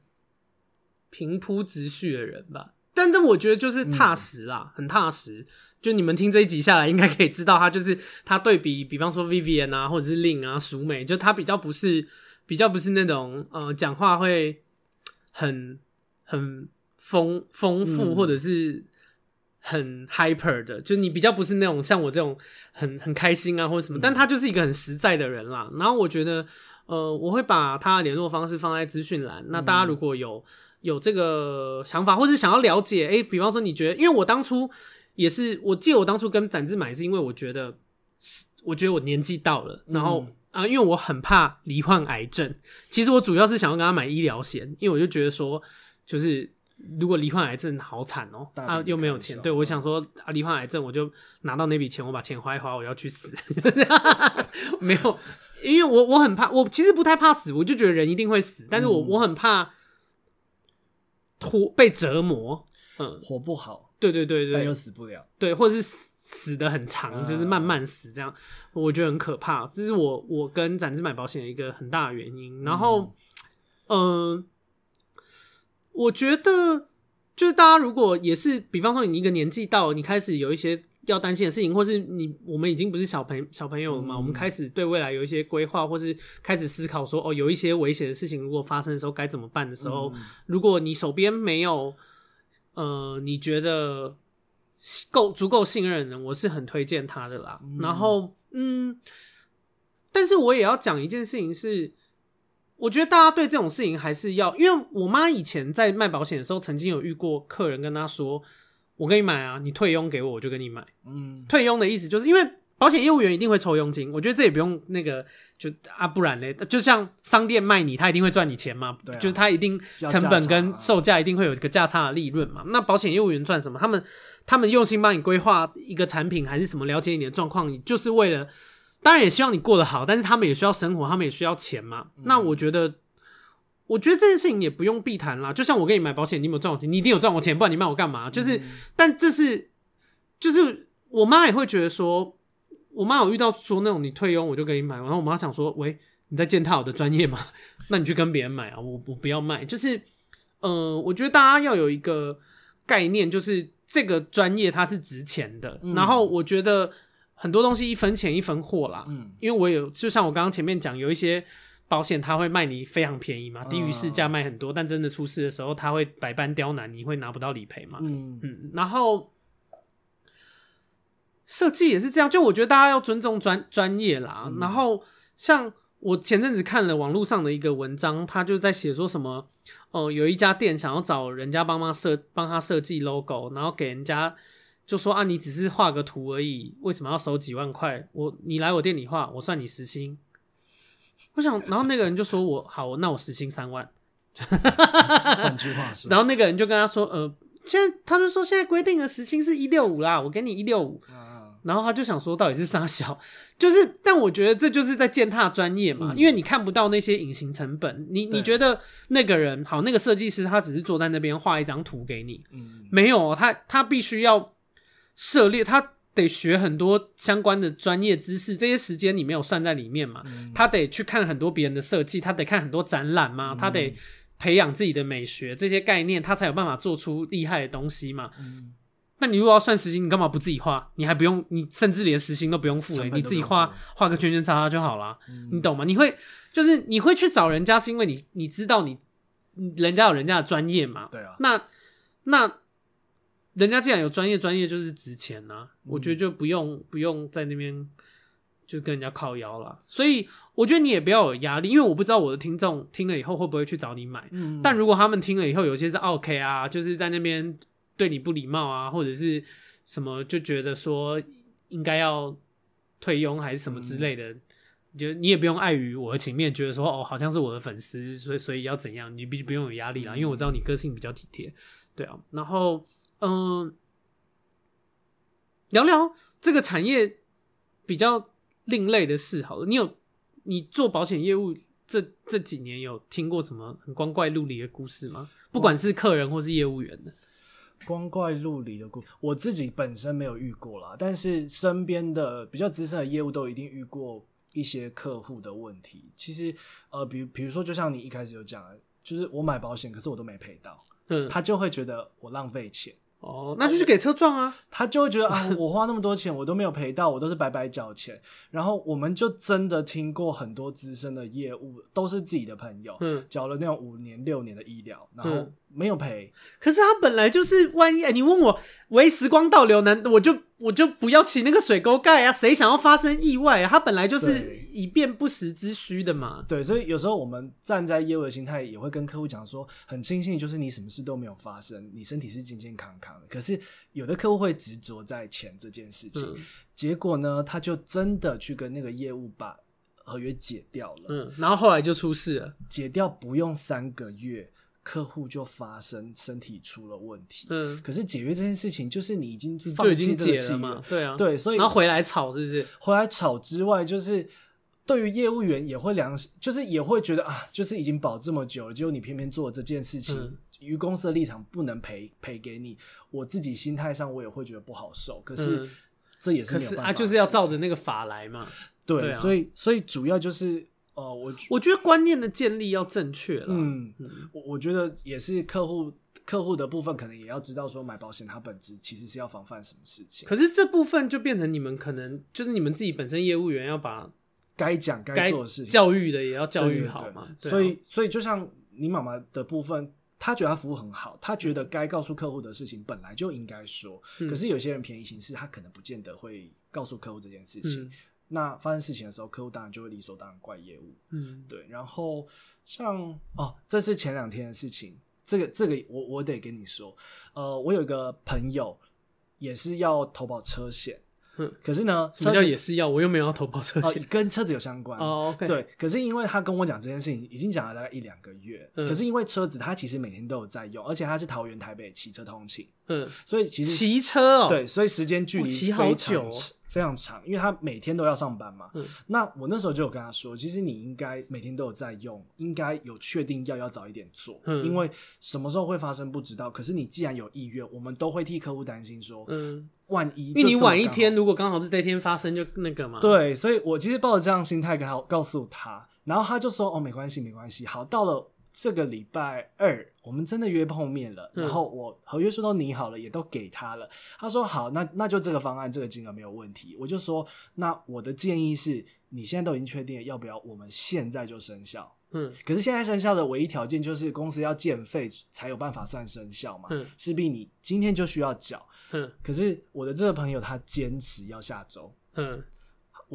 平铺直叙的人吧。但但我觉得就是踏实啦，嗯、很踏实。就你们听这一集下来，应该可以知道他就是他对比，比方说 Vivian 啊，或者是 Lin 啊，淑美，就他比较不是。比较不是那种呃，讲话会很很丰丰富，或者是很 hyper 的，就你比较不是那种像我这种很很开心啊或者什么，但他就是一个很实在的人啦。然后我觉得呃，我会把他的联络方式放在资讯栏，那大家如果有有这个想法，或者想要了解，诶，比方说你觉得，因为我当初也是我记得我当初跟展志买，是因为我觉得，我觉得我年纪到了，然后、嗯、啊，因为我很怕罹患癌症。其实我主要是想要跟他买医疗险，因为我就觉得说，就是如果罹患癌症好惨哦、喔，啊又没有钱，对我想说啊，罹患癌症我就拿到那笔钱，我把钱花一花，我要去死，没有。因为我我很怕，我其实不太怕死，我就觉得人一定会死，但是我、嗯、我很怕拖被折磨，嗯，活不好，对对对对，但又死不了，对，或者是死死得很长，就是慢慢死这样，嗯、我觉得很可怕。这是我我跟展志买保险的一个很大的原因。然后，嗯、呃，我觉得就是大家如果也是，比方说你一个年纪到，你开始有一些。要担心的事情，或是你我们已经不是小朋小朋友了嘛？嗯、我们开始对未来有一些规划，或是开始思考说，哦，有一些危险的事情如果发生的时候该怎么办的时候，嗯、如果你手边没有，呃，你觉得够足够信任的人，我是很推荐他的啦。嗯、然后，嗯，但是我也要讲一件事情是，我觉得大家对这种事情还是要，因为我妈以前在卖保险的时候，曾经有遇过客人跟她说。我给你买啊，你退佣给我，我就跟你买。嗯，退佣的意思就是因为保险业务员一定会抽佣金，我觉得这也不用那个就啊，不然嘞，就像商店卖你，他一定会赚你钱嘛，对啊，就是他一定成本跟售价一定会有一个价差的利润嘛。那保险业务员赚什么？他们他们用心帮你规划一个产品还是什么，了解你的状况，就是为了，当然也希望你过得好，但是他们也需要生活，他们也需要钱嘛。嗯，那我觉得。我觉得这件事情也不用避谈啦，就像我给你买保险，你有没有赚我钱？你一定有赚我钱，不然你卖我干嘛？就是，嗯、但这是，就是我妈也会觉得说，我妈有遇到说那种你退佣我就给你买，然后我妈想说，喂，你在践踏我的专业吗？那你去跟别人买啊，我我不要卖。就是，呃，我觉得大家要有一个概念，就是这个专业它是值钱的。嗯、然后我觉得很多东西一分钱一分货啦，嗯，因为我有，就像我刚刚前面讲，有一些。保险他会卖你非常便宜嘛，低于市价卖很多，但真的出事的时候，他会百般刁难，你会拿不到理赔嘛？嗯嗯。然后设计也是这样，就我觉得大家要尊重专专业啦。嗯、然后像我前阵子看了网络上的一个文章，他就在写说什么，哦、呃，有一家店想要找人家帮忙设帮他设计 logo，然后给人家就说啊，你只是画个图而已，为什么要收几万块？我你来我店里画，我算你时薪。我想，然后那个人就说我：“好，那我时薪三万。”换句话说，然后那个人就跟他说：“呃，现在他就说现在规定的时薪是一六五啦，我给你一六五。”然后他就想说，到底是啥小？就是，但我觉得这就是在践踏专业嘛，嗯、因为你看不到那些隐形成本。你你觉得那个人好，那个设计师他只是坐在那边画一张图给你，嗯、没有，他他必须要涉猎他。得学很多相关的专业知识，这些时间你没有算在里面嘛？嗯、他得去看很多别人的设计，他得看很多展览嘛？嗯、他得培养自己的美学，这些概念他才有办法做出厉害的东西嘛？嗯、那你如果要算时薪，你干嘛不自己画？你还不用，你甚至连时薪都不用付、欸，你自己画画个圈圈叉叉就好了，嗯、你懂吗？你会就是你会去找人家，是因为你你知道你人家有人家的专业嘛？对啊，那那。人家既然有专业，专业就是值钱呐、我觉得就不用不用在那边就跟人家靠腰了。所以我觉得你也不要有压力，因为我不知道我的听众听了以后会不会去找你买。嗯、但如果他们听了以后，有些是 OK 啊，就是在那边对你不礼貌啊，或者是什么就觉得说应该要退佣还是什么之类的，就、嗯、你也不用碍于我的情面，觉得说哦好像是我的粉丝，所以所以要怎样，你必须不用有压力啦，因为我知道你个性比较体贴，对啊，然后。嗯，聊聊这个产业比较另类的事好了。你有你做保险业务这这几年有听过什么很光怪陆离的故事吗？不管是客人或是业务员的，光怪陆离的故事，我自己本身没有遇过啦。但是身边的比较资深的业务都一定遇过一些客户的问题。其实，呃，比如比如说，就像你一开始有讲的，就是我买保险，可是我都没赔到，嗯，他就会觉得我浪费钱。哦，那就去给车撞啊！他就会觉得啊，我花那么多钱，我都没有赔到，我都是白白缴钱。然后我们就真的听过很多资深的业务，都是自己的朋友，嗯，缴了那种五年六年的医疗，然后没有赔。可是他本来就是万一，欸，你问我，喂，时光倒流，难我就我就不要起那个水沟盖啊！谁想要发生意外啊？它本来就是以便不时之需的嘛。对，所以有时候我们站在业务的心态，也会跟客户讲说，很庆幸就是你什么事都没有发生，你身体是健健康康的。可是有的客户会执着在钱这件事情，嗯、结果呢，他就真的去跟那个业务把合约解掉了。嗯，然后后来就出事了，解掉不用三个月。客户就发生身体出了问题，嗯，可是解约这件事情就是你已经放弃这个契约嘛，对啊，对，所以然后回来吵是不是？回来吵之外，就是对于业务员也会良，就是也会觉得啊，就是已经保这么久了，结果你偏偏做这件事情，于、嗯、公司的立场不能赔赔给你，我自己心态上我也会觉得不好受。可是、嗯、这也是没有办法，啊，就是要照着那个法来嘛，对，对啊，所以所以主要就是。哦、呃，我我觉得观念的建立要正确了。嗯，我我觉得也是客户客户的部分，可能也要知道说买保险它本质其实是要防范什么事情。可是这部分就变成你们可能就是你们自己本身业务员要把该讲该做的事情教育的也要教育好嘛。所以所以就像你妈妈的部分，她觉得她服务很好，她觉得该告诉客户的事情本来就应该说。嗯、可是有些人便宜行事，他可能不见得会告诉客户这件事情。嗯那发生事情的时候，客户当然就会理所当然怪业务，嗯，对。然后像哦，这是前两天的事情，这个这个我我得跟你说，呃，我有一个朋友也是要投保车险，嗯，可是呢，什么叫也是要？我又没有要投保车险，呃，跟车子有相关哦，okay，对。可是因为他跟我讲这件事情，已经讲了大概一两个月，嗯，可是因为车子他其实每天都有在用，而且他是桃园台北骑车通勤，嗯，所以其实骑车哦，对，所以时间距离骑好久。非常长，因为他每天都要上班嘛。嗯、那我那时候就有跟他说，其实你应该每天都有在用，应该有确定要要早一点做，嗯、因为什么时候会发生不知道。可是你既然有意愿，我们都会替客户担心说，嗯，万一因为你晚一天，如果刚好是这一天发生，就那个嘛。对，所以我其实抱着这样心态跟他告诉他，然后他就说，哦，没关系，没关系。好，到了。这个礼拜二，我们真的约碰面了，然后我合约书都拟好了，也都给他了。他说好，那那就这个方案，这个金额没有问题。我就说，那我的建议是，你现在都已经确定了，要不要我们现在就生效？嗯，可是现在生效的唯一条件就是公司要建费才有办法算生效嘛，嗯，势必你今天就需要缴。嗯，可是我的这个朋友他坚持要下周。嗯。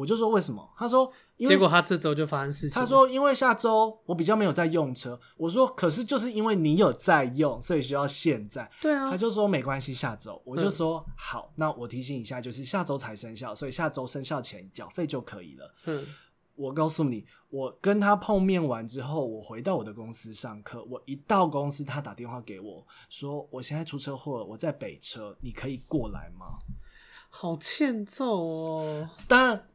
我就说为什么？他说，结果他这周就发生事情。他说，因为下周我比较没有在用车。我说，可是就是因为你有在用，所以需要现在。对啊。他就说没关系，下周。我就说、嗯、好，那我提醒一下，就是下周才生效，所以下周生效前缴费就可以了。嗯。我告诉你，我跟他碰面完之后，我回到我的公司上课。我一到公司，他打电话给我说，我现在出车祸了，我在北车，你可以过来吗？好欠揍哦。当然。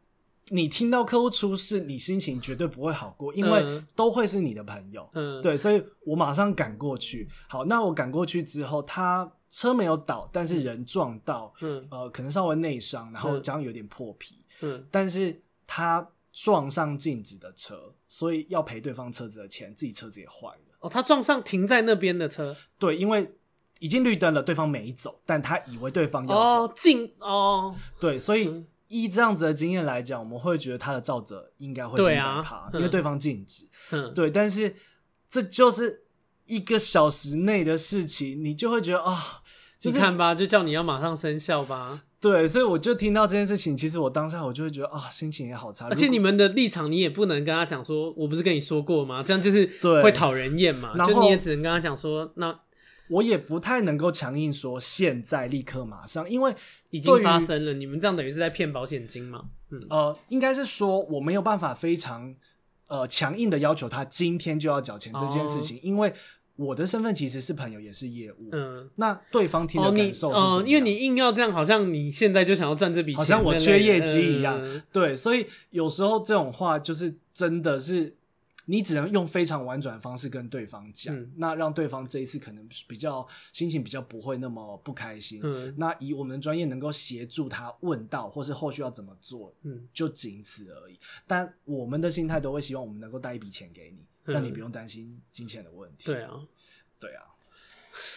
你听到客户出事，你心情绝对不会好过，因为都会是你的朋友，嗯，对，所以我马上赶过去。好，那我赶过去之后，他车没有倒，但是人撞到，嗯，呃，可能稍微内伤，然后这样有点破皮，嗯，但是他撞上静止的车，所以要赔对方车子的钱，自己车子也坏了。哦，他撞上停在那边的车，对，因为已经绿灯了，对方没走，但他以为对方要走，哦，进，哦，对，所以。嗯依这样子的经验来讲，我们会觉得他的造者应该会先被爬，因为对方禁止。嗯，对，但是这就是一个小时内的事情，你就会觉得啊，哦就是、你看吧，就叫你要马上生效吧。对，所以我就听到这件事情，其实我当下我就会觉得啊、哦，心情也好差。而且你们的立场，你也不能跟他讲说，我不是跟你说过吗？这样就是会讨人厌嘛。然后就你也只能跟他讲说，那。我也不太能够强硬说现在立刻马上，因为已经发生了。你们这样等于是在骗保险金嘛？嗯，呃，应该是说我没有办法非常呃强硬的要求他今天就要缴钱这件事情，哦、因为我的身份其实是朋友，也是业务。嗯，那对方听的感受是、哦，因为你硬要这样，好像你现在就想要赚这笔钱，好像我缺业绩一样。嗯、对，所以有时候这种话就是真的是。你只能用非常婉转的方式跟对方讲，嗯、那让对方这一次可能比较心情比较不会那么不开心。嗯、那以我们的专业能够协助他问到，或是后续要怎么做，嗯，就仅此而已。但我们的心态都会希望我们能够带一笔钱给你，嗯、让你不用担心金钱的问题。对啊，对啊，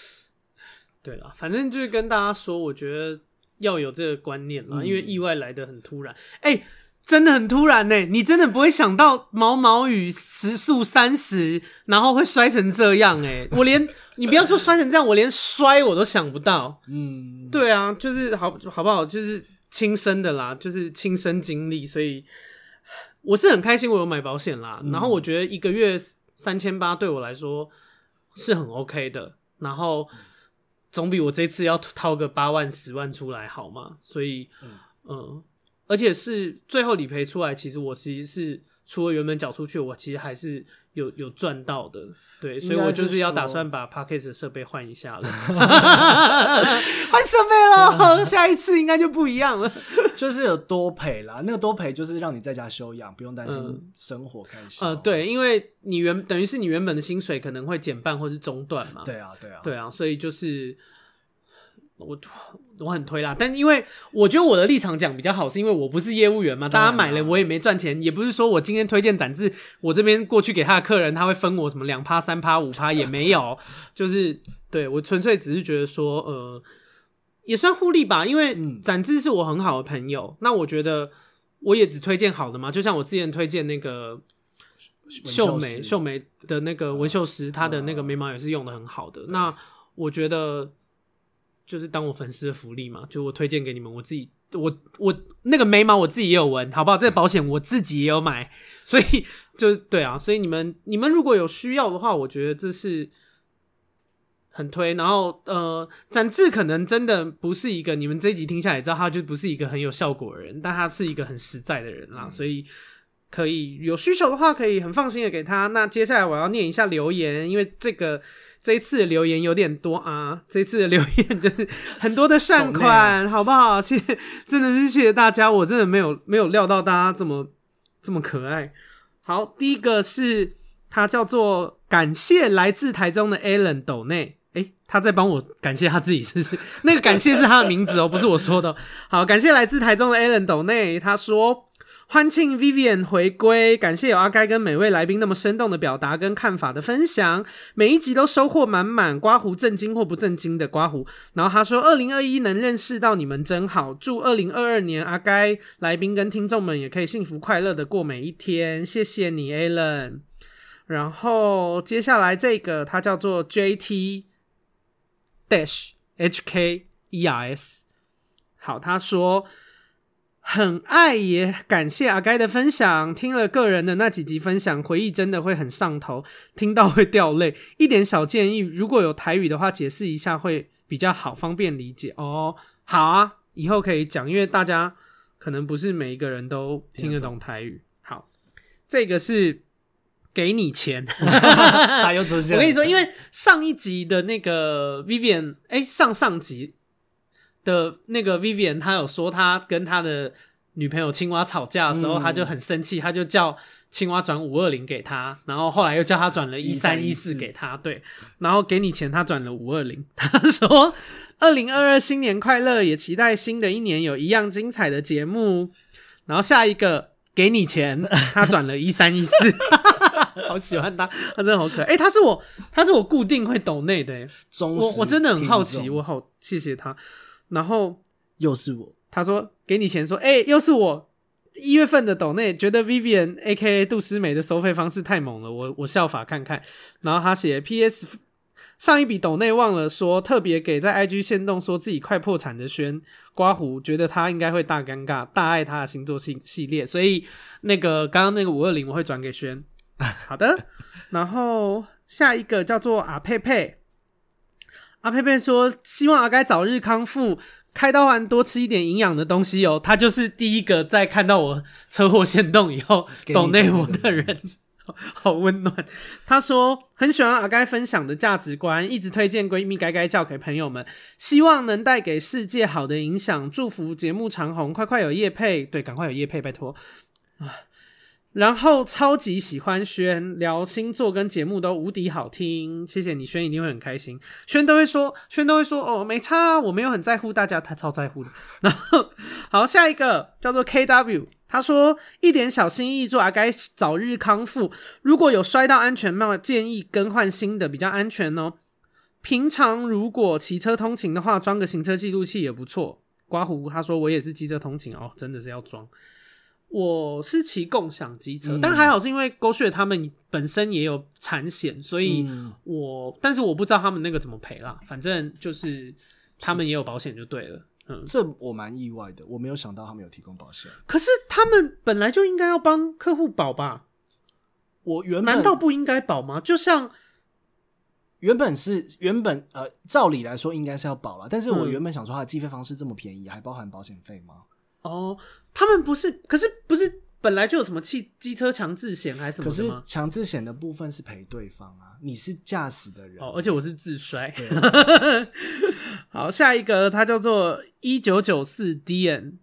对啊，反正就是跟大家说，我觉得要有这个观念啦，嗯、因为意外来的很突然。哎、欸。真的很突然呢，你真的不会想到毛毛雨时速三十，然后会摔成这样哎！我连你不要说摔成这样，我连摔我都想不到。嗯，对啊，就是好好不好？就是亲身的啦，就是亲身经历，所以我是很开心，我有买保险啦。嗯、然后我觉得一个月三千八对我来说是很 OK 的，然后总比我这次要掏个八万十万出来好嘛。所以，嗯。呃而且是最后理赔出来，其实我其实是除了原本缴出去，我其实还是有有赚到的，对，所以我就是要打算把 Podcast 的设备换一下了，换设备了 下一次应该就不一样了，就是有多赔啦，那个多赔就是让你在家休养，不用担心生活开销。呃，对，因为你原等于是你原本的薪水可能会减半或是中断嘛，对啊，对啊，对啊，所以就是。我我很推啦，但因为我觉得我的立场讲比较好，是因为我不是业务员嘛，大家买了我也没赚钱，也不是说我今天推荐展志，我这边过去给他的客人，他会分我什么两趴、三趴、五趴也没有，就是对我纯粹只是觉得说，呃，也算互利吧，因为展志是我很好的朋友，那我觉得我也只推荐好的嘛，就像我之前推荐那个秀美秀美的那个纹绣师，他的那个眉毛也是用的很好的，那我觉得。就是当我粉丝的福利嘛，就我推荐给你们，我自己我我那个眉毛我自己也有纹，好不好？这个保险我自己也有买，所以就对啊，所以你们你们如果有需要的话，我觉得这是很推。然后呃，展志可能真的不是一个你们这一集听下来知道，他就不是一个很有效果的人，但他是一个很实在的人啦，嗯、所以可以有需求的话，可以很放心的给他。那接下来我要念一下留言，因为这个。这一次的留言有点多啊！这一次的留言就是很多的善款，好不好？谢谢，真的是谢谢大家，我真的没有没有料到大家这么这么可爱。好，第一个是他叫做感谢来自台中的 Alan 斗内，诶，他在帮我感谢他自己，是不是？那个感谢是他的名字哦，不是我说的。好，感谢来自台中的 Alan 斗内，他说。欢庆 Vivian 回归，感谢有阿该跟每位来宾那么生动的表达跟看法的分享，每一集都收获满满，刮胡震惊或不震惊的刮胡。然后他说，二零二一能认识到你们真好，祝二零二二年阿该来宾跟听众们也可以幸福快乐的过每一天，谢谢你，Alan。然后接下来这个他叫做 JT Dash HKERS，好，他说。很爱也感谢阿该的分享，听了个人的那几集分享，回忆真的会很上头，听到会掉泪。一点小建议，如果有台语的话，解释一下会比较好，方便理解哦。好啊，以后可以讲，因为大家可能不是每一个人都听得懂台语。好，这个是给你钱，他又出现。我跟你说，因为上一集的那个 Vivian，哎，上上集。的那个 Vivian，他有说他跟他的女朋友青蛙吵架的时候，嗯、他就很生气，他就叫青蛙转五二零给他，然后后来又叫他转了一三一四给他，对，然后给你钱，他转了五二零。他说二零二二新年快乐，也期待新的一年有一样精彩的节目。然后下一个给你钱，他转了一三一四，好喜欢他，他真的好可爱。哎、欸，他是我，他是我固定会抖内的，我我真的很好奇，我好谢谢他。然后又是我，他说给你钱说，哎、欸，又是我一月份的抖内，觉得 Vivian AKA 杜思美的收费方式太猛了，我我效法看看。然后他写 PS 上一笔抖内忘了说，特别给在 IG 限动说自己快破产的轩刮胡，觉得他应该会大尴尬，大爱他的星座系系列，所以那个刚刚那个五二零我会转给轩。好的，然后下一个叫做阿佩佩。阿佩佩说：“希望阿该早日康复，开刀完多吃一点营养的东西哦。”他就是第一个在看到我车祸限动以后懂内我的人，好温暖。他说很喜欢阿该分享的价值观，一直推荐闺蜜该该叫给朋友们，希望能带给世界好的影响。祝福节目长红，快快有叶配，对，赶快有叶配，拜托。然后超级喜欢轩聊星座跟节目都无敌好听，谢谢你，轩一定会很开心。轩都会说，轩都会说，哦，没差，我没有很在乎大家，他超在乎的。然后好，下一个叫做 KW，他说一点小心意，祝阿该早日康复。如果有摔到安全帽，建议更换新的，比较安全哦。平常如果骑车通勤的话，装个行车记录器也不错。刮胡他说我也是机车通勤哦，真的是要装。我是骑共享机车，嗯但还好是因为 GoShare 他们本身也有产险，所以我、但是我不知道他们那个怎么赔啦，反正就是他们也有保险就对了。嗯，这我蛮意外的，我没有想到他们有提供保险。可是他们本来就应该要帮客户保吧？我原本难道不应该保吗？就像原本是原本呃，照理来说应该是要保了，但是我嗯原本想说它的计费方式这么便宜，还包含保险费吗？哦，他们不是，可是不是本来就有什么汽机车强制险还是什可是么的吗？强制险的部分是赔对方啊，你是驾驶的人哦，而且我是自摔。对 好，下一个他叫做一九九四 DN，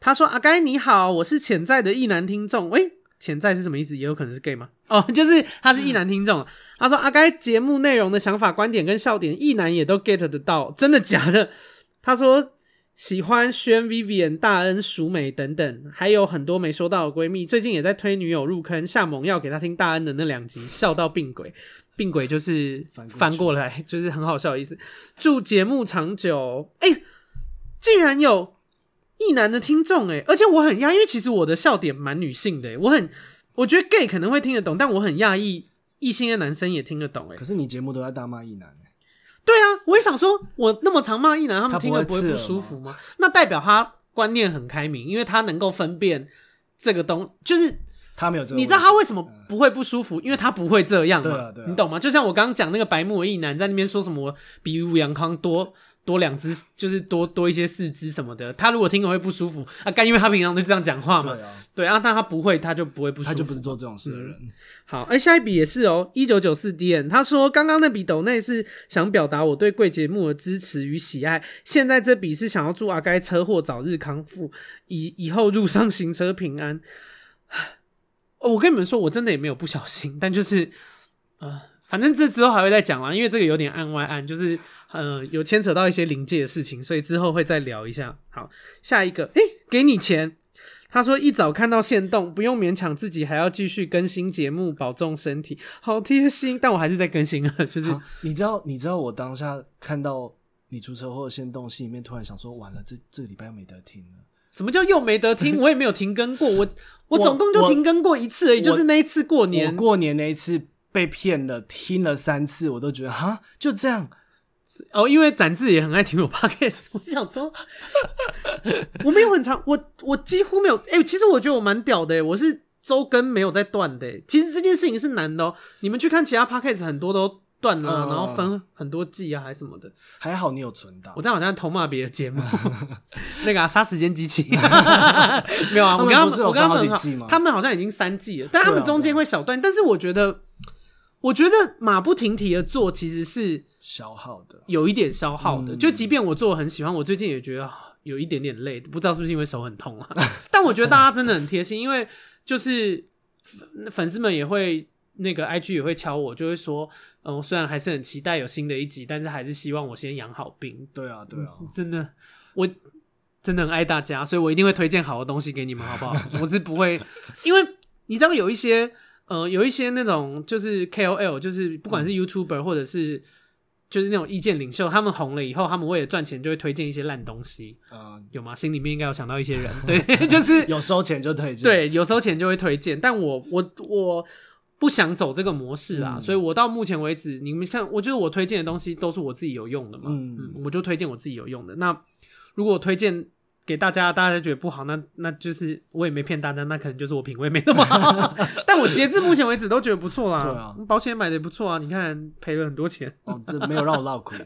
他说：“阿该你好，我是潜在的异男听众。喂，潜在是什么意思？也有可能是 gay 吗？哦，就是他是异男听众。他说阿该节目内容的想法、观点跟笑点，异男也都 get 得到，真的假的？他说喜欢轩、Vivian、大恩、淑美等等，还有很多没收到的闺蜜，最近也在推女友入坑，下猛药给她听大恩的那两集，笑到病鬼。”病鬼就是翻过来，就是很好笑的意思。祝节目长久。哎、欸，竟然有异男的听众哎，而且我很讶异，因为其实我的笑点蛮女性的，我很我觉得 gay 可能会听得懂，但我很讶异异性的男生也听得懂哎。可是你节目都在大骂异男欸对啊，我也想说，我那么常骂一男，他们听了不会不舒服吗？那代表他观念很开明，因为他能够分辨这个东，就是。他没有这个，你知道他为什么不会不舒服？因为他不会这样嘛，对啊对啊你懂吗？就像我刚刚讲那个白目的异男在那边说什么比武阳康多多两只，就是多多一些四肢什么的，他如果听了会不舒服。啊，干，因为他平常都这样讲话嘛，对啊，对啊，但他不会，他就不会不舒服，他就不是做这种事的人。好，哎、欸，下一笔也是哦，一九九四 DN，他说刚刚那笔抖内是想表达我对贵节目的支持与喜爱，现在这笔是想要祝阿该车祸早日康复，以以后路上行车平安。哦，我跟你们说，我真的也没有不小心，但就是，呃，反正这之后还会再讲啦，因为这个有点案外案，就是呃有牵扯到一些临界的事情，所以之后会再聊一下。好，下一个，诶、欸，给你钱。他说一早看到线动，不用勉强自己，还要继续更新节目，保重身体，好贴心。但我还是在更新啊，就是你知道，你知道我当下看到你出车祸的限动，心里面突然想说，完了，这这个礼拜又没得听了。什么叫又没得听？我也没有停更过，我 我总共就停更过一次而已，就是那一次过年。我过年那一次被骗了，听了三次，我都觉得哈，就这样。哦，因为展志也很爱听我 podcast，我想说，我没有很长，我我几乎没有。哎、欸，其实我觉得我蛮屌的，我是周更没有在断的。其实这件事情是难的哦。你们去看其他 podcast，很多都断了，嗯、然后分很多季啊，还是什么的。还好你有存档。我这样好像偷骂别的节目，那个杀、啊、时间机器 没有啊？我跟他们，我跟他们很好，他们好像已经三季了，但他们中间会小断。但是我觉得，我觉得马不停蹄的做，其实是。消耗的，有一点消耗的，嗯、就即便我做的很喜欢，我最近也觉得有一点点累，不知道是不是因为手很痛啊。但我觉得大家真的很贴心，因为就是粉丝们也会那个 IG 也会敲我，就会说，嗯、呃，我虽然还是很期待有新的一集，但是还是希望我先养好病。对啊，对啊，真的，我真的很爱大家，所以我一定会推荐好的东西给你们，好不好？我是不会，因为你知道有一些，呃，有一些那种就是 KOL，就是不管是 YouTuber 或者是。就是那种意见领袖，他们红了以后，他们为了赚钱就会推荐一些烂东西，嗯，有吗？心里面应该有想到一些人，对，就是有收钱就推荐，对，有收钱就会推荐。但我我我不想走这个模式啊，嗯、所以我到目前为止，你们看，我觉得我推荐的东西都是我自己有用的嘛，嗯，嗯，我就推荐我自己有用的。那如果我推荐给大家，大家觉得不好，那那就是我也没骗大家，那可能就是我品味没那么好。但我截至目前为止都觉得不错啦。对啊，保险买的也不错啊。你看赔了很多钱，哦，这没有让我落亏。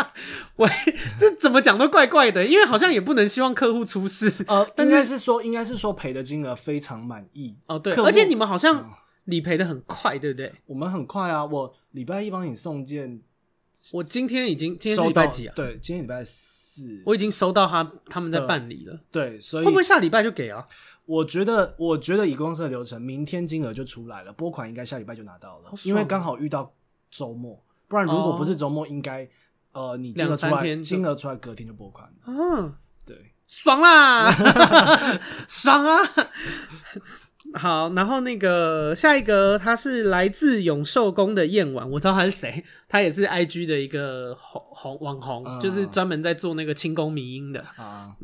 喂，这怎么讲都怪怪的，因为好像也不能希望客户出事。呃，应该是说，应该是说赔的金额非常满意。哦，对，而且你们好像理赔的很快，对不对？我们很快啊，我礼拜一帮你送件，我今天已经今天是礼拜几啊？对，今天礼拜四。我已经收到他他们在办理了，对，所以会不会下礼拜就给啊？我觉得，我觉得以公司的流程，明天金额就出来了，拨款应该下礼拜就拿到了，因为刚好遇到周末，不然如果不是周末，应该呃，你金额出来，金额出来隔天就拨款了。嗯，对，爽啦，爽啊！好，然后那个下一个，他是来自永寿宫的燕婉，我知道他是谁，他也是 IG 的一个红红网红，嗯、就是专门在做那个清宫迷音的啊。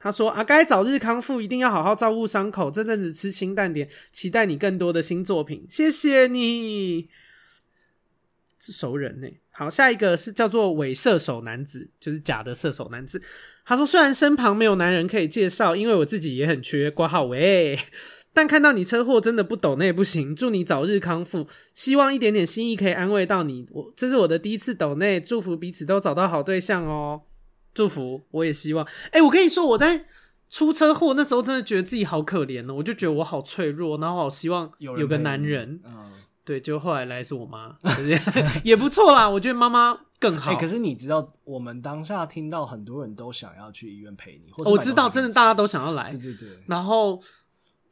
他说：“啊该早日康复，一定要好好照顾伤口。这阵子吃清淡点，期待你更多的新作品。谢谢你，是熟人呢。好，下一个是叫做伪射手男子，就是假的射手男子。他说：虽然身旁没有男人可以介绍，因为我自己也很缺挂号喂，但看到你车祸，真的不抖那也不行。祝你早日康复，希望一点点心意可以安慰到你。我这是我的第一次抖内，祝福彼此都找到好对象哦。”祝福，我也希望。哎、欸，我跟你说，我在出车祸那时候，真的觉得自己好可怜哦。我就觉得我好脆弱，然后好希望有个男人。人嗯，对，就后来来是我妈，也不错啦。我觉得妈妈更好。可是你知道，我们当下听到很多人都想要去医院陪你，或者我知道，真的大家都想要来。对对对。然后，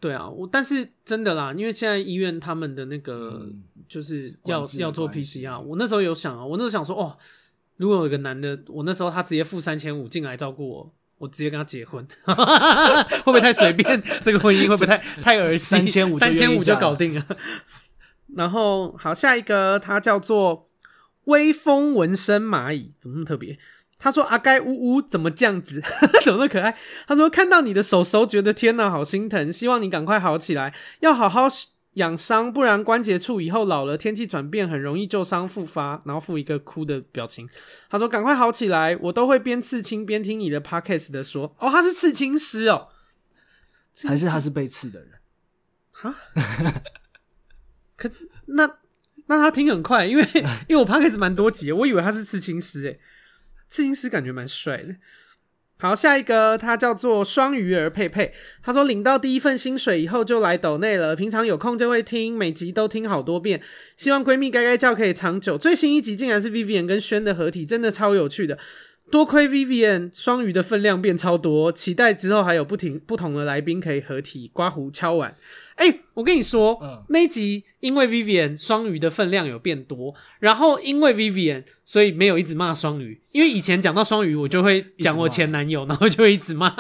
对啊，我但是真的啦，因为现在医院他们的那个就是要要做 PCR，我那时候有想啊，我那时候想说，哦。如果有一个男的，我那时候他直接付三千五进来照顾我，我直接跟他结婚，会不会太随便？这个婚姻会不会太 太儿戏？三千五，三千五就搞定了。然后好，下一个他叫做微风纹身蚂蚁，怎么那么特别？他说阿该呜呜怎么这样子？怎么那么可爱？他说看到你的手手，觉得天哪，好心疼，希望你赶快好起来，要好好。养伤，不然关节处以后老了，天气转变很容易旧伤复发。然后附一个哭的表情。他说：“赶快好起来，我都会边刺青边听你的 podcast 的说。”哦，他是刺青师哦，还是他是被刺的人？哈？可那那他听很快，因为因为我 podcast 蛮多集，我以为他是刺青师诶，刺青师感觉蛮帅的。好，下一个他叫做双鱼儿佩佩，他说领到第一份薪水以后就来抖内了，平常有空就会听，每集都听好多遍，希望闺蜜该该叫可以长久。最新一集竟然是 Vivian 跟轩的合体，真的超有趣的。多亏 Vivian 双鱼的分量变超多，期待之后还有不停不同的来宾可以合体刮胡敲碗。哎、欸，我跟你说，嗯、那一集因为 Vivian 双鱼的分量有变多，然后因为 Vivian 所以没有一直骂双鱼，因为以前讲到双鱼我就会讲我前男友，然后就会一直骂。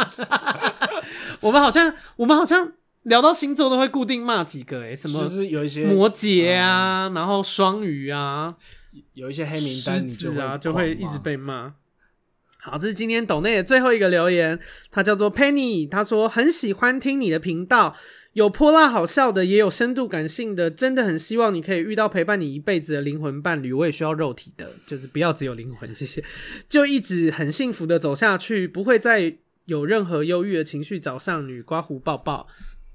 我们好像我们好像聊到星座都会固定骂几个、欸，哎，什么就是有一些摩羯啊，嗯、然后双鱼啊，有一些黑名单，狮子啊就会一直被骂。好，这是今天抖内的最后一个留言，他叫做 Penny，他说很喜欢听你的频道，有泼辣好笑的，也有深度感性的，真的很希望你可以遇到陪伴你一辈子的灵魂伴侣。我也需要肉体的，就是不要只有灵魂，谢谢。就一直很幸福的走下去，不会再有任何忧郁的情绪。找上女刮胡抱抱，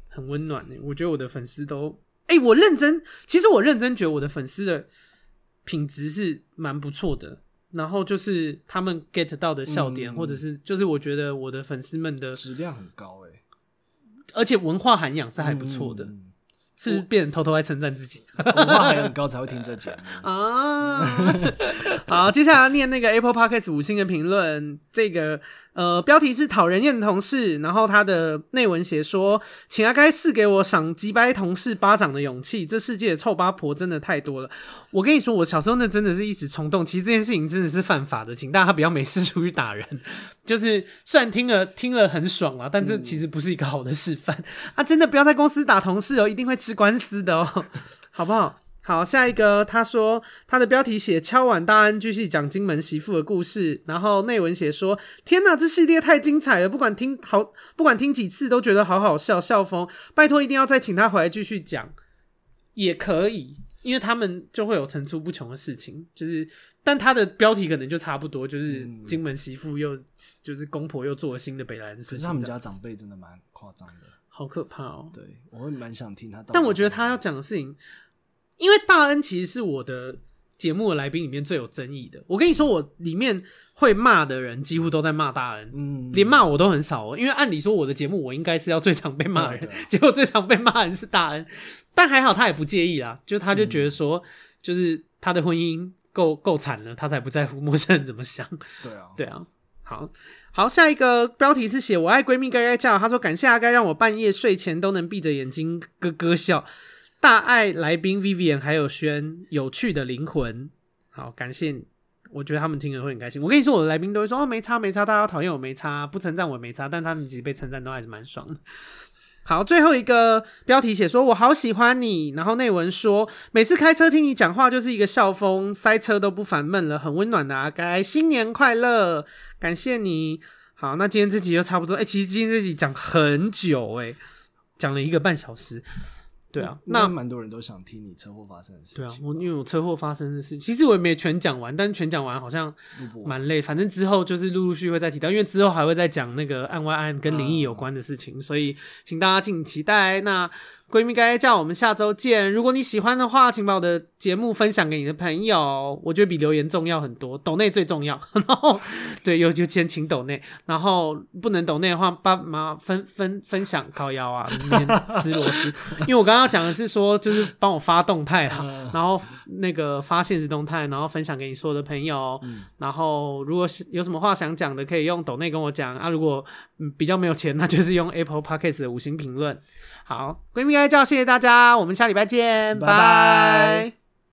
很温暖呢。我觉得我的粉丝都，哎、我认真，其实我认真觉得我的粉丝的品质是蛮不错的。然后就是他们 get 到的笑点，嗯、或者是就是我觉得我的粉丝们的质量很高诶，而且文化涵养是还不错的。嗯是不是变成偷偷在称赞自己？文化还很高才会听这节目 啊！好，接下来念那个 Apple Podcast 五星的评论。这个呃，标题是讨人厌的同事，然后他的内文写说：“请阿该赐给我赏鸡掰同事巴掌的勇气。这世界的臭八婆真的太多了。”我跟你说，我小时候那真的是一时冲动。其实这件事情真的是犯法的，请大家不要没事出去打人。就是虽然听了听了很爽啊，但这其实不是一个好的示范、嗯、啊！真的不要在公司打同事哦，一定会吃。官司的哦，好不好？好，下一个，他说他的标题写敲碗大安，继续讲金门媳妇的故事，然后内文写说：天哪，这系列太精彩了，不管听好，不管听几次都觉得好好笑，笑疯。拜托，一定要再请他回来继续讲，也可以，因为他们就会有层出不穷的事情，就是，但他的标题可能就差不多，就是金门媳妇又就是公婆又做了新的北兰的事情，可是他们家长辈真的蛮夸张的。好可怕哦！对，我会蛮想听他。但我觉得他要讲的事情，因为大恩其实是我的节目的来宾里面最有争议的。我跟你说，我里面会骂的人几乎都在骂大恩，嗯，连骂我都很少哦。因为按理说我的节目我应该是要最常被骂人，结果最常被骂人是大恩。但还好他也不介意啦，就他就觉得说，就是他的婚姻够够惨了，他才不在乎陌生人怎么想。对啊，对啊，好。好，下一个标题是写我爱闺蜜该该叫。他说感谢阿该让我半夜睡前都能闭着眼睛咯咯笑。大爱来宾 Vivian 还有轩有趣的灵魂。好，感谢，我觉得他们听了会很开心。我跟你说，我的来宾都会说哦，没差没差，大家讨厌我没差，不称赞我没差，但他们其实被称赞都还是蛮爽的。好，最后一个标题写说我好喜欢你，然后内文说每次开车听你讲话就是一个笑疯，塞车都不烦闷了，很温暖的阿该，新年快乐。感谢你，好，那今天这集就差不多。哎、其实今天这集讲很久、欸，哎，讲了一个半小时。对啊，那蛮多人都想听你车祸发生的事情。对啊，我因为我车祸发生的事情，其实我也没全讲完，但是全讲完好像蛮累。反正之后就是陆陆续续会再提到，因为之后还会再讲那个案外案跟灵异有关的事情，嗯、所以请大家敬请期待。那。闺蜜该叫我们下周见。如果你喜欢的话，请把我的节目分享给你的朋友。我觉得比留言重要很多，抖内最重要。然后，对，有就先请抖内。然后不能抖内的话，爸妈分分分享靠腰啊，明天吃螺丝。因为我刚刚讲的是说，就是帮我发动态啦，然后那个发现实动态，然后分享给你所有的朋友。然后，如果有什么话想讲的，可以用抖内跟我讲啊。如果比较没有钱，那就是用 Apple Podcast 的五星评论。好，闺蜜爱叫，谢谢大家，我们下礼拜见，拜拜。